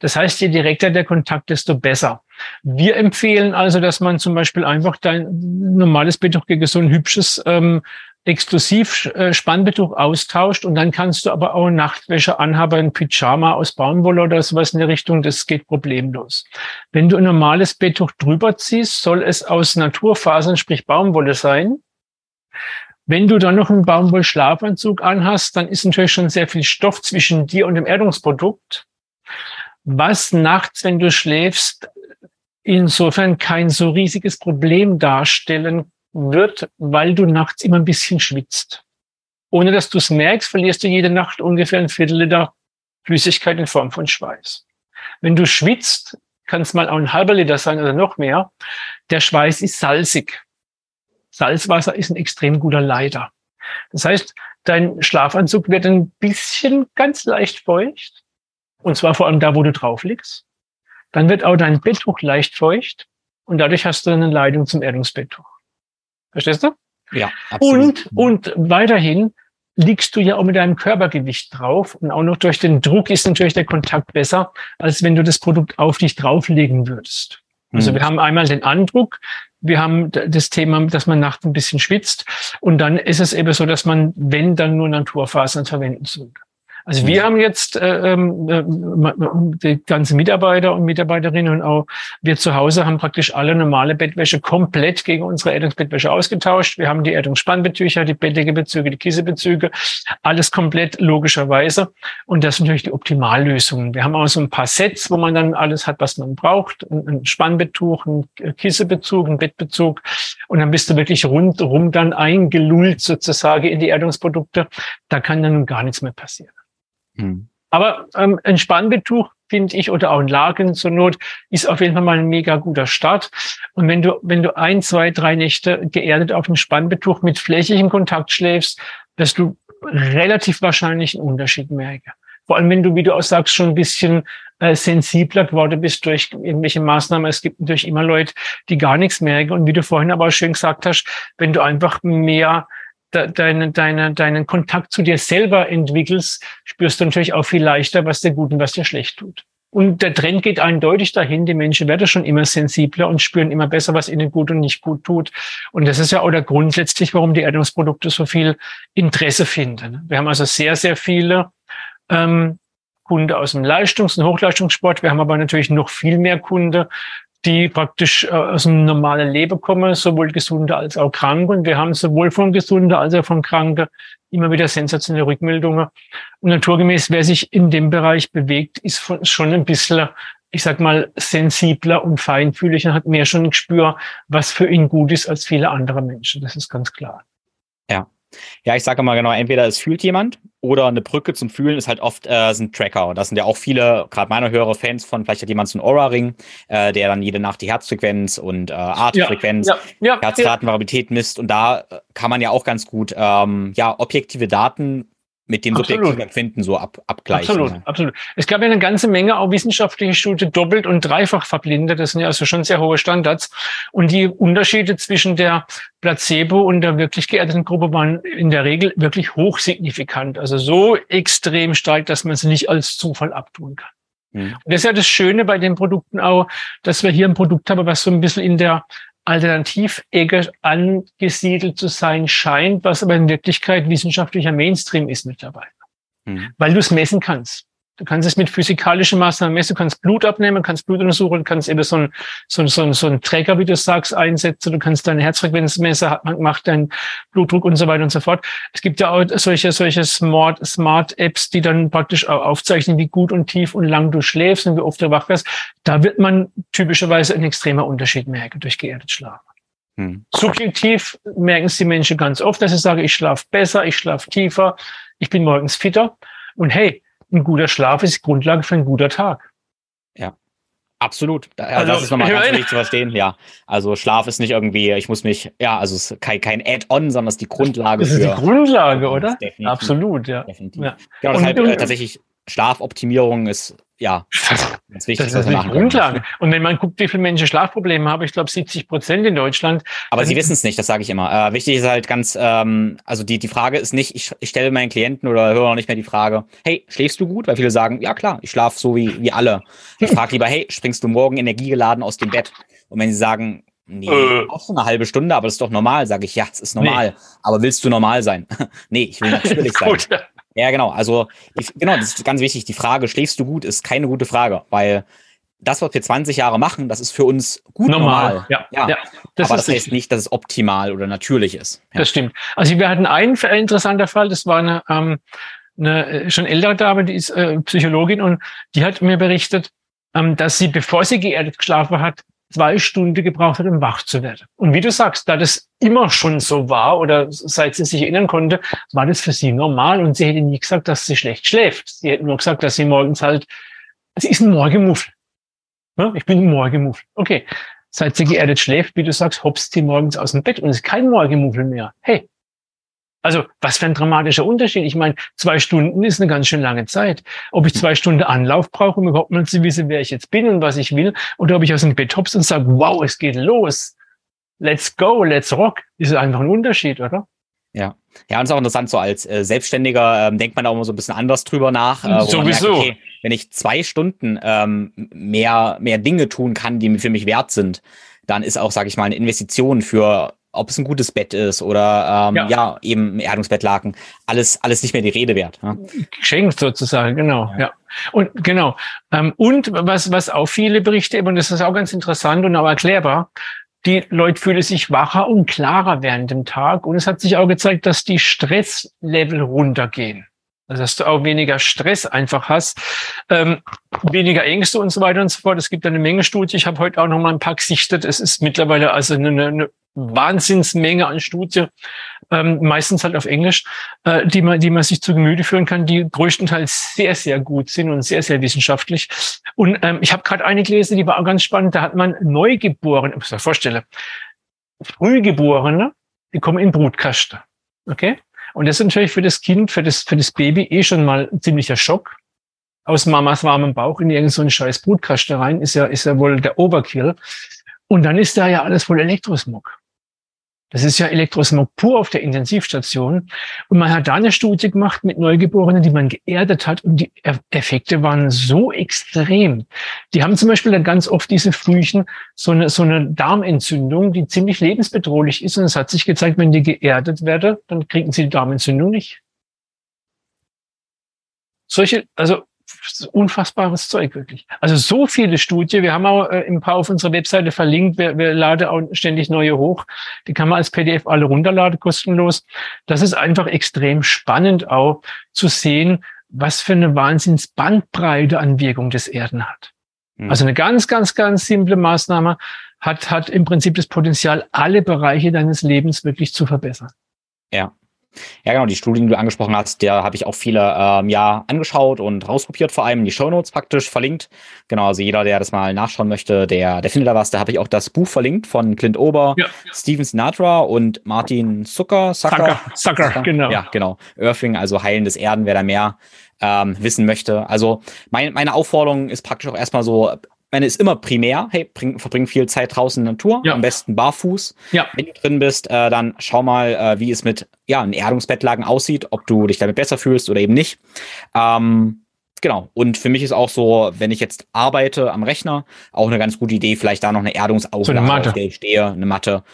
[SPEAKER 2] Das heißt, je direkter der Kontakt, desto besser. Wir empfehlen also, dass man zum Beispiel einfach dein normales Betttuch gegen so ein hübsches ähm, exklusiv äh, Spannbetuch austauscht und dann kannst du aber auch Nachtwäsche anhaben, ein Pyjama aus Baumwolle oder sowas in der Richtung, das geht problemlos. Wenn du ein normales Betttuch drüber ziehst, soll es aus Naturfasern, sprich Baumwolle sein. Wenn du dann noch einen Baumwollschlafanzug anhast, dann ist natürlich schon sehr viel Stoff zwischen dir und dem Erdungsprodukt, was nachts, wenn du schläfst, insofern kein so riesiges Problem darstellen wird, weil du nachts immer ein bisschen schwitzt. Ohne dass du es merkst, verlierst du jede Nacht ungefähr ein Viertel Liter Flüssigkeit in Form von Schweiß. Wenn du schwitzt, kann es mal auch ein halber Liter sein oder noch mehr. Der Schweiß ist salzig. Salzwasser ist ein extrem guter Leiter. Das heißt, dein Schlafanzug wird ein bisschen ganz leicht feucht. Und zwar vor allem da, wo du drauf liegst. Dann wird auch dein Betttuch leicht feucht. Und dadurch hast du eine Leitung zum Erdungsbetttuch. Verstehst du?
[SPEAKER 1] Ja,
[SPEAKER 2] absolut. Und, und weiterhin liegst du ja auch mit deinem Körpergewicht drauf. Und auch noch durch den Druck ist natürlich der Kontakt besser, als wenn du das Produkt auf dich drauflegen würdest. Also mhm. wir haben einmal den Andruck, wir haben das Thema, dass man nachts ein bisschen schwitzt und dann ist es eben so, dass man, wenn dann nur Naturfasern verwenden sollte. Also wir haben jetzt äh, ähm, äh, die ganzen Mitarbeiter und Mitarbeiterinnen und auch wir zu Hause haben praktisch alle normale Bettwäsche komplett gegen unsere Erdungsbettwäsche ausgetauscht. Wir haben die Erdungsspannbetücher, die Bettdecke-Bezüge, die Kissebezüge, alles komplett logischerweise. Und das sind natürlich die Optimallösungen. Wir haben auch so ein paar Sets, wo man dann alles hat, was man braucht. Ein Spannbetttuch, ein Kissebezug, ein Bettbezug. Und dann bist du wirklich rundrum dann eingelullt sozusagen in die Erdungsprodukte. Da kann dann gar nichts mehr passieren. Mhm. Aber ähm, ein Spannbetuch, finde ich, oder auch ein Laken zur Not, ist auf jeden Fall mal ein mega guter Start. Und wenn du, wenn du ein, zwei, drei Nächte geerdet auf dem Spannbetuch mit flächigem Kontakt schläfst, wirst du relativ wahrscheinlich einen Unterschied merken. Vor allem, wenn du, wie du auch sagst, schon ein bisschen äh, sensibler geworden bist durch irgendwelche Maßnahmen. Es gibt natürlich immer Leute, die gar nichts merken. Und wie du vorhin aber schön gesagt hast, wenn du einfach mehr deinen, deinen, deinen Kontakt zu dir selber entwickelst, spürst du natürlich auch viel leichter, was dir gut und was dir schlecht tut. Und der Trend geht eindeutig dahin, die Menschen werden schon immer sensibler und spüren immer besser, was ihnen gut und nicht gut tut. Und das ist ja auch der Grund letztlich, warum die Erdungsprodukte so viel Interesse finden. Wir haben also sehr, sehr viele ähm, Kunden aus dem Leistungs- und Hochleistungssport. Wir haben aber natürlich noch viel mehr Kunden, die praktisch äh, aus einem normalen Leben kommen, sowohl Gesunde als auch Kranke. Und wir haben sowohl von Gesunden als auch von Kranken immer wieder sensationelle Rückmeldungen. Und naturgemäß, wer sich in dem Bereich bewegt, ist schon ein bisschen, ich sag mal, sensibler und feinfühlig und hat mehr schon ein Gespür, was für ihn gut ist als viele andere Menschen. Das ist ganz klar.
[SPEAKER 1] Ja. Ja, ich sage mal genau, entweder es fühlt jemand oder eine Brücke zum Fühlen ist halt oft äh, sind Tracker. Und das sind ja auch viele, gerade meine höhere Fans von, vielleicht hat jemand so einen Aura-Ring, äh, der dann jede Nacht die Herzfrequenz und äh, Atemfrequenz, ja, ja, ja, Herzratenvariabilität misst. Und da äh, kann man ja auch ganz gut ähm, ja objektive Daten mit dem subjektiven Empfinden so ab, abgleichen.
[SPEAKER 2] Absolut, ja. absolut. Es gab ja eine ganze Menge auch wissenschaftliche Studien, doppelt und dreifach verblindete, das sind ja also schon sehr hohe Standards. Und die Unterschiede zwischen der Placebo und der wirklich geerdeten Gruppe waren in der Regel wirklich hochsignifikant. Also so extrem stark, dass man sie nicht als Zufall abtun kann. Mhm. Und das ist ja das Schöne bei den Produkten auch, dass wir hier ein Produkt haben, was so ein bisschen in der Alternativecke angesiedelt zu sein scheint, was aber in Wirklichkeit wissenschaftlicher Mainstream ist mittlerweile. Mhm. Weil du es messen kannst. Du kannst es mit physikalischen Maßnahmen messen, du kannst Blut abnehmen, kannst Blut untersuchen, kannst eben so ein, so ein, so ein, so ein Träger, wie du sagst, einsetzen, du kannst deine Herzfrequenz messen, man gemacht, deinen Blutdruck und so weiter und so fort. Es gibt ja auch solche, solche Smart, Smart Apps, die dann praktisch auch aufzeichnen, wie gut und tief und lang du schläfst und wie oft du wach wirst. Da wird man typischerweise einen extremer Unterschied merken durch geerdet Schlafen. Hm. Subjektiv merken es die Menschen ganz oft, dass sie sagen, ich schlafe besser, ich schlafe tiefer, ich bin morgens fitter. Und hey, ein guter Schlaf ist Grundlage für ein guter Tag.
[SPEAKER 1] Ja. Absolut. Also, das ist nochmal ganz wichtig zu verstehen. Ja, also Schlaf ist nicht irgendwie, ich muss mich, ja, also es ist kein, kein Add-on, sondern es ist die Grundlage.
[SPEAKER 2] Das ist die Grundlage, oder? Definitiv. Absolut, ja.
[SPEAKER 1] Definitiv. Ja. Genau, deshalb äh, tatsächlich Schlafoptimierung ist ja
[SPEAKER 2] ganz wichtig. Das ist eine Grundlage. Und wenn man guckt, wie viele Menschen Schlafprobleme haben, ich glaube 70 Prozent in Deutschland.
[SPEAKER 1] Aber sie wissen es nicht, das sage ich immer. Äh, wichtig ist halt ganz, ähm, also die, die Frage ist nicht, ich, ich stelle meinen Klienten oder höre auch nicht mehr die Frage, hey, schläfst du gut? Weil viele sagen, ja klar, ich schlafe so wie, wie alle. Ich frage lieber, hey, springst du morgen energiegeladen aus dem Bett? Und wenn sie sagen, Nee, äh. auch so eine halbe Stunde, aber das ist doch normal, sage ich, ja, es ist normal. Nee. Aber willst du normal sein? nee, ich will natürlich sein. Ja, genau. Also, die, genau, das ist ganz wichtig. Die Frage, schläfst du gut, ist keine gute Frage, weil das, was wir 20 Jahre machen, das ist für uns gut normal. normal.
[SPEAKER 2] Ja, ja. ja
[SPEAKER 1] das aber das heißt nicht, dass es optimal oder natürlich ist.
[SPEAKER 2] Ja. Das stimmt. Also wir hatten einen interessanter Fall, das war eine, ähm, eine äh, schon ältere Dame, die ist äh, Psychologin und die hat mir berichtet, ähm, dass sie, bevor sie geerdet geschlafen hat, zwei Stunden gebraucht hat, um wach zu werden. Und wie du sagst, da das immer schon so war oder seit sie sich erinnern konnte, war das für sie normal und sie hätte nie gesagt, dass sie schlecht schläft. Sie hätte nur gesagt, dass sie morgens halt, sie ist ein Morgenmuffel. Ja, ich bin ein Morgenmuffel. Okay. Seit sie geerdet schläft, wie du sagst, hopst sie morgens aus dem Bett und ist kein Morgenmuffel mehr. Hey, also was für ein dramatischer Unterschied. Ich meine, zwei Stunden ist eine ganz schön lange Zeit. Ob ich zwei Stunden Anlauf brauche, um überhaupt mal zu wissen, wer ich jetzt bin und was ich will, oder ob ich aus dem Bett hops und sage, wow, es geht los. Let's go, let's rock. ist einfach ein Unterschied, oder?
[SPEAKER 1] Ja. Ja, und es ist auch interessant, so als äh, Selbstständiger ähm, denkt man auch immer so ein bisschen anders drüber nach.
[SPEAKER 2] Äh, Sowieso. Merkt, okay,
[SPEAKER 1] wenn ich zwei Stunden ähm, mehr, mehr Dinge tun kann, die für mich wert sind, dann ist auch, sage ich mal, eine Investition für ob es ein gutes Bett ist oder ähm, ja. ja eben Erdungsbettlaken, alles, alles nicht mehr die Rede wert. Ja.
[SPEAKER 2] Geschenkt sozusagen, genau. Ja. ja. Und genau. Ähm, und was, was auch viele Berichte eben, und das ist auch ganz interessant und auch erklärbar, die Leute fühlen sich wacher und klarer während dem Tag. Und es hat sich auch gezeigt, dass die Stresslevel runtergehen. Dass du auch weniger Stress einfach hast, ähm, weniger Ängste und so weiter und so fort. Es gibt eine Menge Studien. Ich habe heute auch noch mal ein paar gesichtet. Es ist mittlerweile also eine, eine Wahnsinnsmenge an Studien, ähm, meistens halt auf Englisch, äh, die man, die man sich zu Gemüte führen kann, die größtenteils sehr, sehr gut sind und sehr, sehr wissenschaftlich. Und ähm, ich habe gerade eine gelesen, die war auch ganz spannend. Da hat man Neugeborene, ich muss mir vorstellen, Frühgeborene, die kommen in Brutkasten. Okay? Und das ist natürlich für das Kind, für das, für das Baby eh schon mal ein ziemlicher Schock. Aus Mamas warmem Bauch in irgendeinen so scheiß Brutkasten rein, ist ja, ist ja wohl der Overkill. Und dann ist da ja alles voll Elektrosmog. Das ist ja Elektrosmog pur auf der Intensivstation. Und man hat da eine Studie gemacht mit Neugeborenen, die man geerdet hat. Und die Effekte waren so extrem. Die haben zum Beispiel dann ganz oft diese Frühchen so eine, so eine Darmentzündung, die ziemlich lebensbedrohlich ist. Und es hat sich gezeigt, wenn die geerdet werden, dann kriegen sie die Darmentzündung nicht. Solche, also unfassbares Zeug wirklich. Also so viele Studien. Wir haben auch äh, ein paar auf unserer Webseite verlinkt. Wir, wir laden auch ständig neue hoch. Die kann man als PDF alle runterladen, kostenlos. Das ist einfach extrem spannend auch zu sehen, was für eine Wahnsinnsbandbreite an Wirkung das Erden hat. Mhm. Also eine ganz, ganz, ganz simple Maßnahme hat, hat im Prinzip das Potenzial, alle Bereiche deines Lebens wirklich zu verbessern.
[SPEAKER 1] Ja. Ja, genau, die Studien, die du angesprochen hast, der habe ich auch viele ähm, ja angeschaut und rauskopiert, vor allem die Shownotes praktisch verlinkt. Genau, also jeder, der das mal nachschauen möchte, der, der findet da was. Da habe ich auch das Buch verlinkt von Clint Ober, ja. Steven Sinatra und Martin Zucker.
[SPEAKER 2] Zucker, Zucker, Zucker,
[SPEAKER 1] genau. Ja, genau. Earthing, also heilendes Erden, wer da mehr ähm, wissen möchte. Also mein, meine Aufforderung ist praktisch auch erstmal so, meine ist immer primär, hey, bring, verbring viel Zeit draußen in der Natur, ja. am besten barfuß. Ja. Wenn du drin bist, äh, dann schau mal, äh, wie es mit ja, Erdungsbettlagen aussieht, ob du dich damit besser fühlst oder eben nicht. Ähm, genau. Und für mich ist auch so, wenn ich jetzt arbeite am Rechner, auch eine ganz gute Idee, vielleicht da noch eine Erdungsauflage, so auf der ich stehe, eine Matte,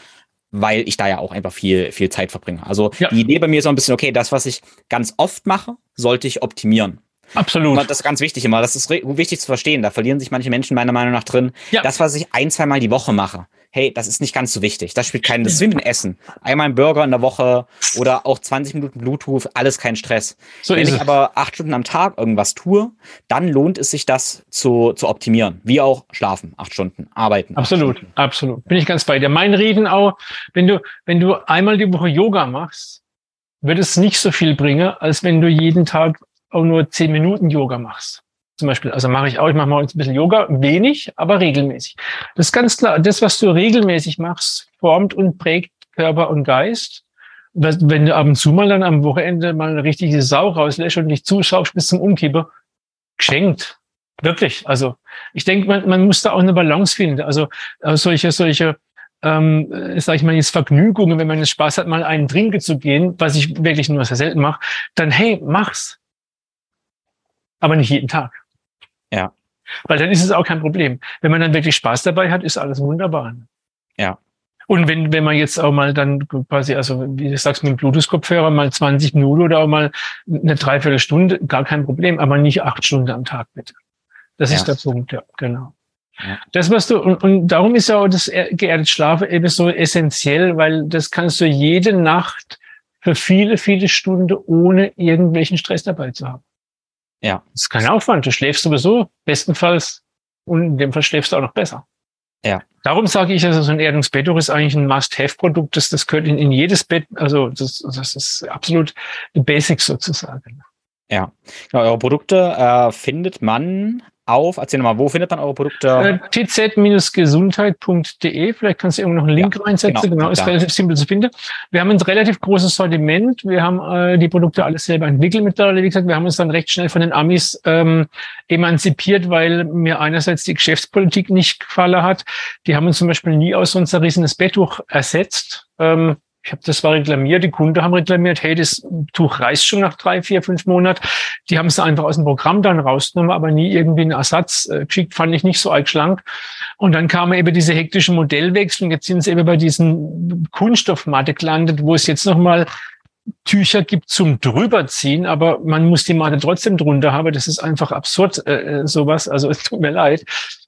[SPEAKER 1] weil ich da ja auch einfach viel, viel Zeit verbringe. Also ja. die Idee bei mir ist so ein bisschen, okay, das, was ich ganz oft mache, sollte ich optimieren.
[SPEAKER 2] Absolut.
[SPEAKER 1] Das ist ganz wichtig immer. Das ist wichtig zu verstehen. Da verlieren sich manche Menschen meiner Meinung nach drin. Ja. Das, was ich ein, zwei Mal die Woche mache, hey, das ist nicht ganz so wichtig. Das spielt keinen, das ist wie mit Essen. Einmal ein Burger in der Woche oder auch 20 Minuten Bluetooth, alles kein Stress. So Wenn ich es. aber acht Stunden am Tag irgendwas tue, dann lohnt es sich, das zu, zu optimieren. Wie auch schlafen, acht Stunden, arbeiten.
[SPEAKER 2] Absolut,
[SPEAKER 1] Stunden.
[SPEAKER 2] absolut. Bin ich ganz bei dir. Mein Reden auch, wenn du, wenn du einmal die Woche Yoga machst, wird es nicht so viel bringen, als wenn du jeden Tag auch nur zehn Minuten Yoga machst. Zum Beispiel, also mache ich auch, ich mache mal ein bisschen Yoga, wenig, aber regelmäßig. Das ist ganz klar, das, was du regelmäßig machst, formt und prägt Körper und Geist. Wenn du ab und zu mal dann am Wochenende mal eine richtige Sau rauslässt und dich zuschaust bis zum Umkippen, geschenkt. Wirklich. Also ich denke, man, man muss da auch eine Balance finden. Also äh, solche, solche, ähm, sag ich mal, jetzt Vergnügungen, wenn man jetzt Spaß hat, mal einen trinken zu gehen, was ich wirklich nur sehr selten mache, dann hey, mach's aber nicht jeden Tag.
[SPEAKER 1] Ja.
[SPEAKER 2] Weil dann ist es auch kein Problem. Wenn man dann wirklich Spaß dabei hat, ist alles wunderbar.
[SPEAKER 1] Ja.
[SPEAKER 2] Und wenn, wenn man jetzt auch mal dann quasi, also wie du sagst, mit dem Bluetooth-Kopfhörer mal 20 Minuten oder auch mal eine Dreiviertelstunde, gar kein Problem, aber nicht acht Stunden am Tag bitte. Das ja. ist der Punkt, ja, genau. Ja. Das, was du, und, und darum ist ja auch das geerdete Schlafen eben so essentiell, weil das kannst du jede Nacht für viele, viele Stunden ohne irgendwelchen Stress dabei zu haben.
[SPEAKER 1] Ja.
[SPEAKER 2] Das ist kein Aufwand. Du schläfst sowieso bestenfalls und in dem Fall schläfst du auch noch besser.
[SPEAKER 1] Ja.
[SPEAKER 2] Darum sage ich, also so ein Erdungsbetttuch ist eigentlich ein Must-Have-Produkt. Das, das gehört in, in jedes Bett. Also das, das ist absolut die Basics sozusagen.
[SPEAKER 1] Ja. Genau, eure Produkte äh, findet man auf. Erzähl nochmal, wo findet man eure Produkte? Äh,
[SPEAKER 2] tz-gesundheit.de. Vielleicht kannst du irgendwo noch einen Link ja, reinsetzen. Genau, genau ist relativ simpel zu finden. Wir haben ein relativ großes Sortiment. Wir haben äh, die Produkte alles selber entwickelt mittlerweile. Wie gesagt, wir haben uns dann recht schnell von den Amis ähm, emanzipiert, weil mir einerseits die Geschäftspolitik nicht gefallen hat. Die haben uns zum Beispiel nie aus so ein zerrissenes Betttuch ersetzt. Ähm, ich habe das war reklamiert, die Kunden haben reklamiert, hey, das Tuch reißt schon nach drei, vier, fünf Monaten. Die haben es einfach aus dem Programm dann rausgenommen, aber nie irgendwie einen Ersatz äh, geschickt, fand ich nicht so schlank. Und dann kam eben diese hektische Modellwechsel und jetzt sind sie eben bei diesen Kunststoffmatte gelandet, wo es jetzt nochmal Tücher gibt zum drüberziehen, aber man muss die Matte trotzdem drunter haben. Das ist einfach absurd, äh, äh sowas. Also es tut mir leid.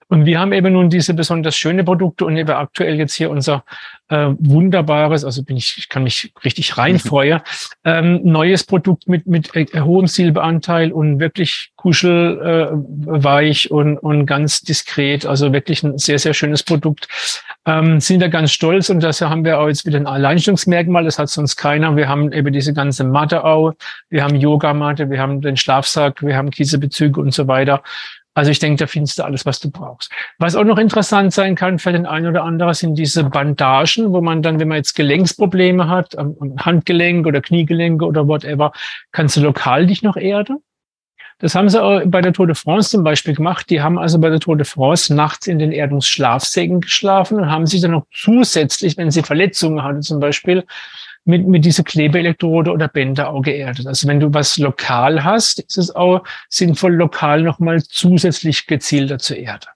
[SPEAKER 2] Und wir haben eben nun diese besonders schöne Produkte und eben aktuell jetzt hier unser äh, wunderbares, also bin ich, ich kann mich richtig reinfreuen, ähm, neues Produkt mit, mit äh, hohem Silberanteil und wirklich kuschelweich äh, und, und ganz diskret, also wirklich ein sehr, sehr schönes Produkt. Ähm, sind da ganz stolz und das haben wir auch jetzt wieder ein Alleinstellungsmerkmal, das hat sonst keiner. Wir haben eben diese ganze Matte auch, wir haben Yogamatte, wir haben den Schlafsack, wir haben Kiesebezüge und so weiter. Also ich denke, da findest du alles, was du brauchst. Was auch noch interessant sein kann für den einen oder anderen, sind diese Bandagen, wo man dann, wenn man jetzt Gelenksprobleme hat, Handgelenk oder Kniegelenke oder whatever, kannst du lokal dich noch erden. Das haben sie auch bei der Tour de France zum Beispiel gemacht. Die haben also bei der Tour de France nachts in den Erdungsschlafsäcken geschlafen und haben sich dann noch zusätzlich, wenn sie Verletzungen hatten zum Beispiel, mit, mit dieser Klebeelektrode oder Bänder auch geerdet. Also wenn du was lokal hast, ist es auch sinnvoll, lokal nochmal zusätzlich gezielter zu erden.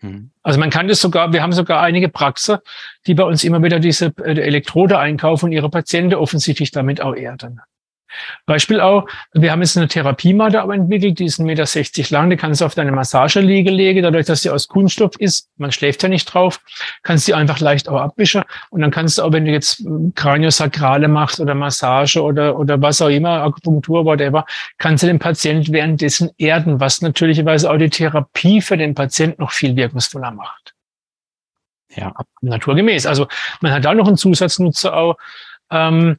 [SPEAKER 2] Mhm. Also man kann das sogar, wir haben sogar einige Praxen, die bei uns immer wieder diese äh, Elektrode einkaufen und ihre Patienten offensichtlich damit auch erden. Beispiel auch, wir haben jetzt eine Therapiematte aber entwickelt, die ist 1,60 Meter lang, die kannst du auf deine Massageliege legen, dadurch, dass sie aus Kunststoff ist, man schläft ja nicht drauf, kannst du einfach leicht auch abwischen und dann kannst du auch, wenn du jetzt Kraniosakrale machst oder Massage oder, oder was auch immer, Akupunktur, whatever, kannst du den Patienten währenddessen erden, was natürlicherweise auch die Therapie für den Patienten noch viel wirkungsvoller macht. Ja, naturgemäß. Also man hat da noch einen Zusatznutzer auch, ähm,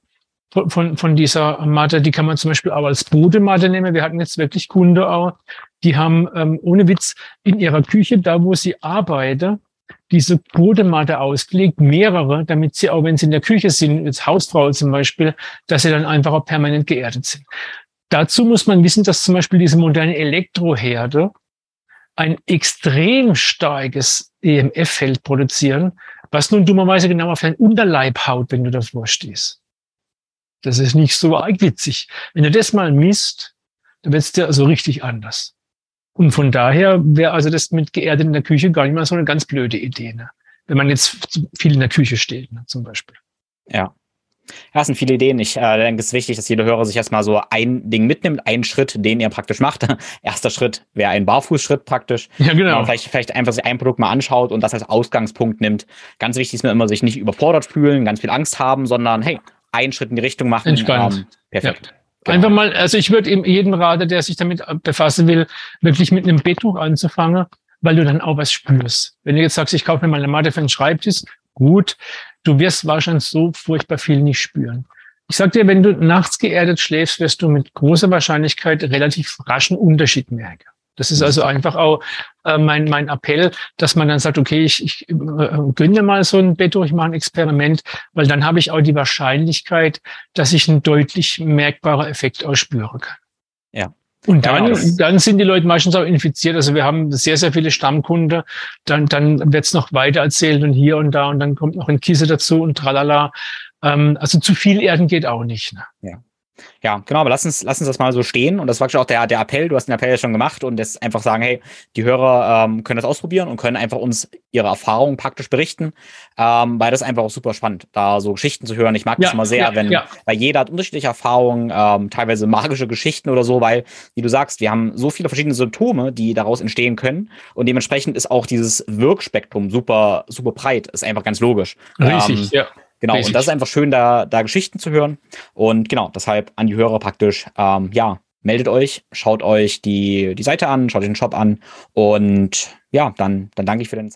[SPEAKER 2] von, von dieser Matte, die kann man zum Beispiel auch als Bodematte nehmen. Wir hatten jetzt wirklich Kunde auch, die haben ähm, ohne Witz in ihrer Küche, da wo sie arbeiten, diese Bodematte ausgelegt, mehrere, damit sie auch, wenn sie in der Küche sind, als Hausfrau zum Beispiel, dass sie dann einfach auch permanent geerdet sind. Dazu muss man wissen, dass zum Beispiel diese moderne Elektroherde ein extrem starkes EMF-Feld produzieren, was nun dummerweise genau auf deinen Unterleib haut, wenn du davor stehst. Das ist nicht so arg witzig. Wenn du das mal misst, dann wird es dir also richtig anders. Und von daher wäre also das mit geerdet in der Küche gar nicht mal so eine ganz blöde Idee, ne? wenn man jetzt viel in der Küche steht, ne, zum Beispiel.
[SPEAKER 1] Ja. Ja, es sind viele Ideen. Ich äh, denke, es ist wichtig, dass jeder Hörer sich erstmal so ein Ding mitnimmt, einen Schritt, den er praktisch macht. Erster Schritt wäre ein Barfußschritt praktisch.
[SPEAKER 2] Ja, genau.
[SPEAKER 1] Und vielleicht, vielleicht einfach sich ein Produkt mal anschaut und das als Ausgangspunkt nimmt. Ganz wichtig ist mir immer, sich nicht überfordert fühlen, ganz viel Angst haben, sondern hey, einen Schritt in die Richtung machen.
[SPEAKER 2] Entspannt.
[SPEAKER 1] Ähm, perfekt.
[SPEAKER 2] Ja. Genau. Einfach mal, also ich würde jedem raten, der sich damit befassen will, wirklich mit einem Betttuch anzufangen, weil du dann auch was spürst. Wenn du jetzt sagst, ich kaufe mir mal eine Matte für den Schreibtisch, gut, du wirst wahrscheinlich so furchtbar viel nicht spüren. Ich sag dir, wenn du nachts geerdet schläfst, wirst du mit großer Wahrscheinlichkeit relativ raschen Unterschied merken. Das ist also einfach auch äh, mein, mein Appell, dass man dann sagt, okay, ich, ich äh, gönne mal so ein Bett durch, mache ein Experiment, weil dann habe ich auch die Wahrscheinlichkeit, dass ich einen deutlich merkbaren Effekt ausspüren kann.
[SPEAKER 1] Ja.
[SPEAKER 2] Und dann, ja, dann sind die Leute meistens auch infiziert. Also wir haben sehr, sehr viele Stammkunden. Dann, dann wird's noch weiter erzählt und hier und da und dann kommt noch ein Kisse dazu und tralala. Ähm, also zu viel Erden geht auch nicht. Ne?
[SPEAKER 1] Ja. Ja, genau, aber lass uns, lass uns das mal so stehen. Und das war auch der, der Appell. Du hast den Appell ja schon gemacht und das einfach sagen, hey, die Hörer ähm, können das ausprobieren und können einfach uns ihre Erfahrungen praktisch berichten, ähm, weil das einfach auch super spannend, da so Geschichten zu hören. Ich mag ja, das immer sehr, ja, wenn, ja. weil jeder hat unterschiedliche Erfahrungen, ähm, teilweise magische Geschichten oder so, weil, wie du sagst, wir haben so viele verschiedene Symptome, die daraus entstehen können. Und dementsprechend ist auch dieses Wirkspektrum super, super breit. Ist einfach ganz logisch.
[SPEAKER 2] Richtig, ähm, ja.
[SPEAKER 1] Genau, Richtig. und das ist einfach schön, da, da Geschichten zu hören. Und genau, deshalb an die Hörer praktisch, ähm, ja, meldet euch, schaut euch die, die Seite an, schaut euch den Shop an und ja, dann, dann danke ich für den.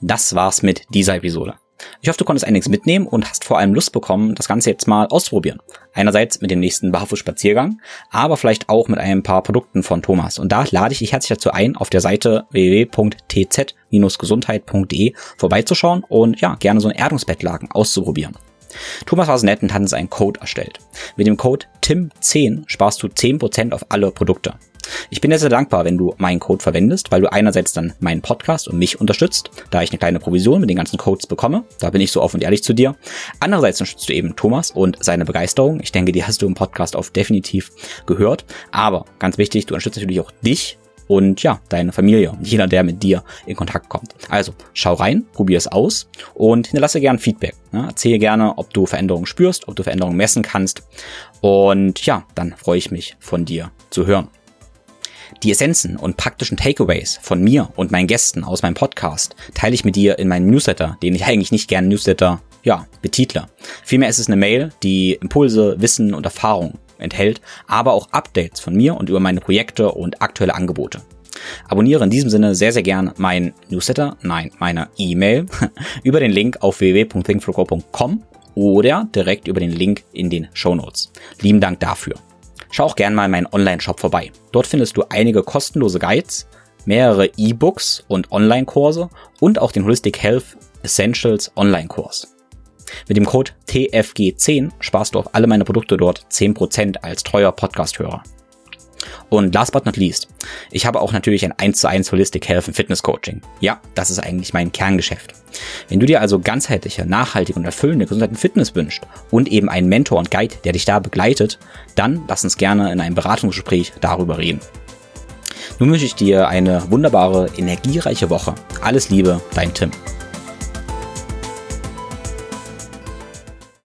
[SPEAKER 1] Das war's mit dieser Episode. Ich hoffe, du konntest einiges mitnehmen und hast vor allem Lust bekommen, das Ganze jetzt mal auszuprobieren. Einerseits mit dem nächsten Barfußspaziergang, aber vielleicht auch mit ein paar Produkten von Thomas. Und da lade ich dich herzlich dazu ein, auf der Seite www.tz-gesundheit.de vorbeizuschauen und ja, gerne so ein Erdungsbettlaken auszuprobieren. Thomas war so nett und hat uns einen Code erstellt. Mit dem Code TIM10 sparst du 10% auf alle Produkte. Ich bin dir sehr dankbar, wenn du meinen Code verwendest, weil du einerseits dann meinen Podcast und mich unterstützt, da ich eine kleine Provision mit den ganzen Codes bekomme. Da bin ich so offen und ehrlich zu dir. Andererseits unterstützt du eben Thomas und seine Begeisterung. Ich denke, die hast du im Podcast auf definitiv gehört. Aber ganz wichtig, du unterstützt natürlich auch dich und ja, deine Familie und jeder, der mit dir in Kontakt kommt. Also schau rein, probier es aus und hinterlasse gern Feedback. Ja, erzähle gerne, ob du Veränderungen spürst, ob du Veränderungen messen kannst. Und ja, dann freue ich mich von dir zu hören. Die Essenzen und praktischen Takeaways von mir und meinen Gästen aus meinem Podcast teile ich mit dir in meinem Newsletter, den ich eigentlich nicht gern Newsletter, ja, betitle. Vielmehr ist es eine Mail, die Impulse, Wissen und Erfahrung enthält, aber auch Updates von mir und über meine Projekte und aktuelle Angebote. Abonniere in diesem Sinne sehr, sehr gern mein Newsletter, nein, meine E-Mail, über den Link auf www.thinkflowgrow.com oder direkt über den Link in den Show Notes. Lieben Dank dafür. Schau auch gerne mal in meinen Online-Shop vorbei. Dort findest du einige kostenlose Guides, mehrere E-Books und Online-Kurse und auch den Holistic Health Essentials Online-Kurs. Mit dem Code TFG10 sparst du auf alle meine Produkte dort 10% als treuer Podcast-Hörer. Und last but not least, ich habe auch natürlich ein 1 zu 1 Holistic Health und Fitness Coaching. Ja, das ist eigentlich mein Kerngeschäft. Wenn du dir also ganzheitliche, nachhaltige und erfüllende Gesundheit und Fitness wünschst und eben einen Mentor und Guide, der dich da begleitet, dann lass uns gerne in einem Beratungsgespräch darüber reden. Nun wünsche ich dir eine wunderbare, energiereiche Woche. Alles Liebe, dein Tim.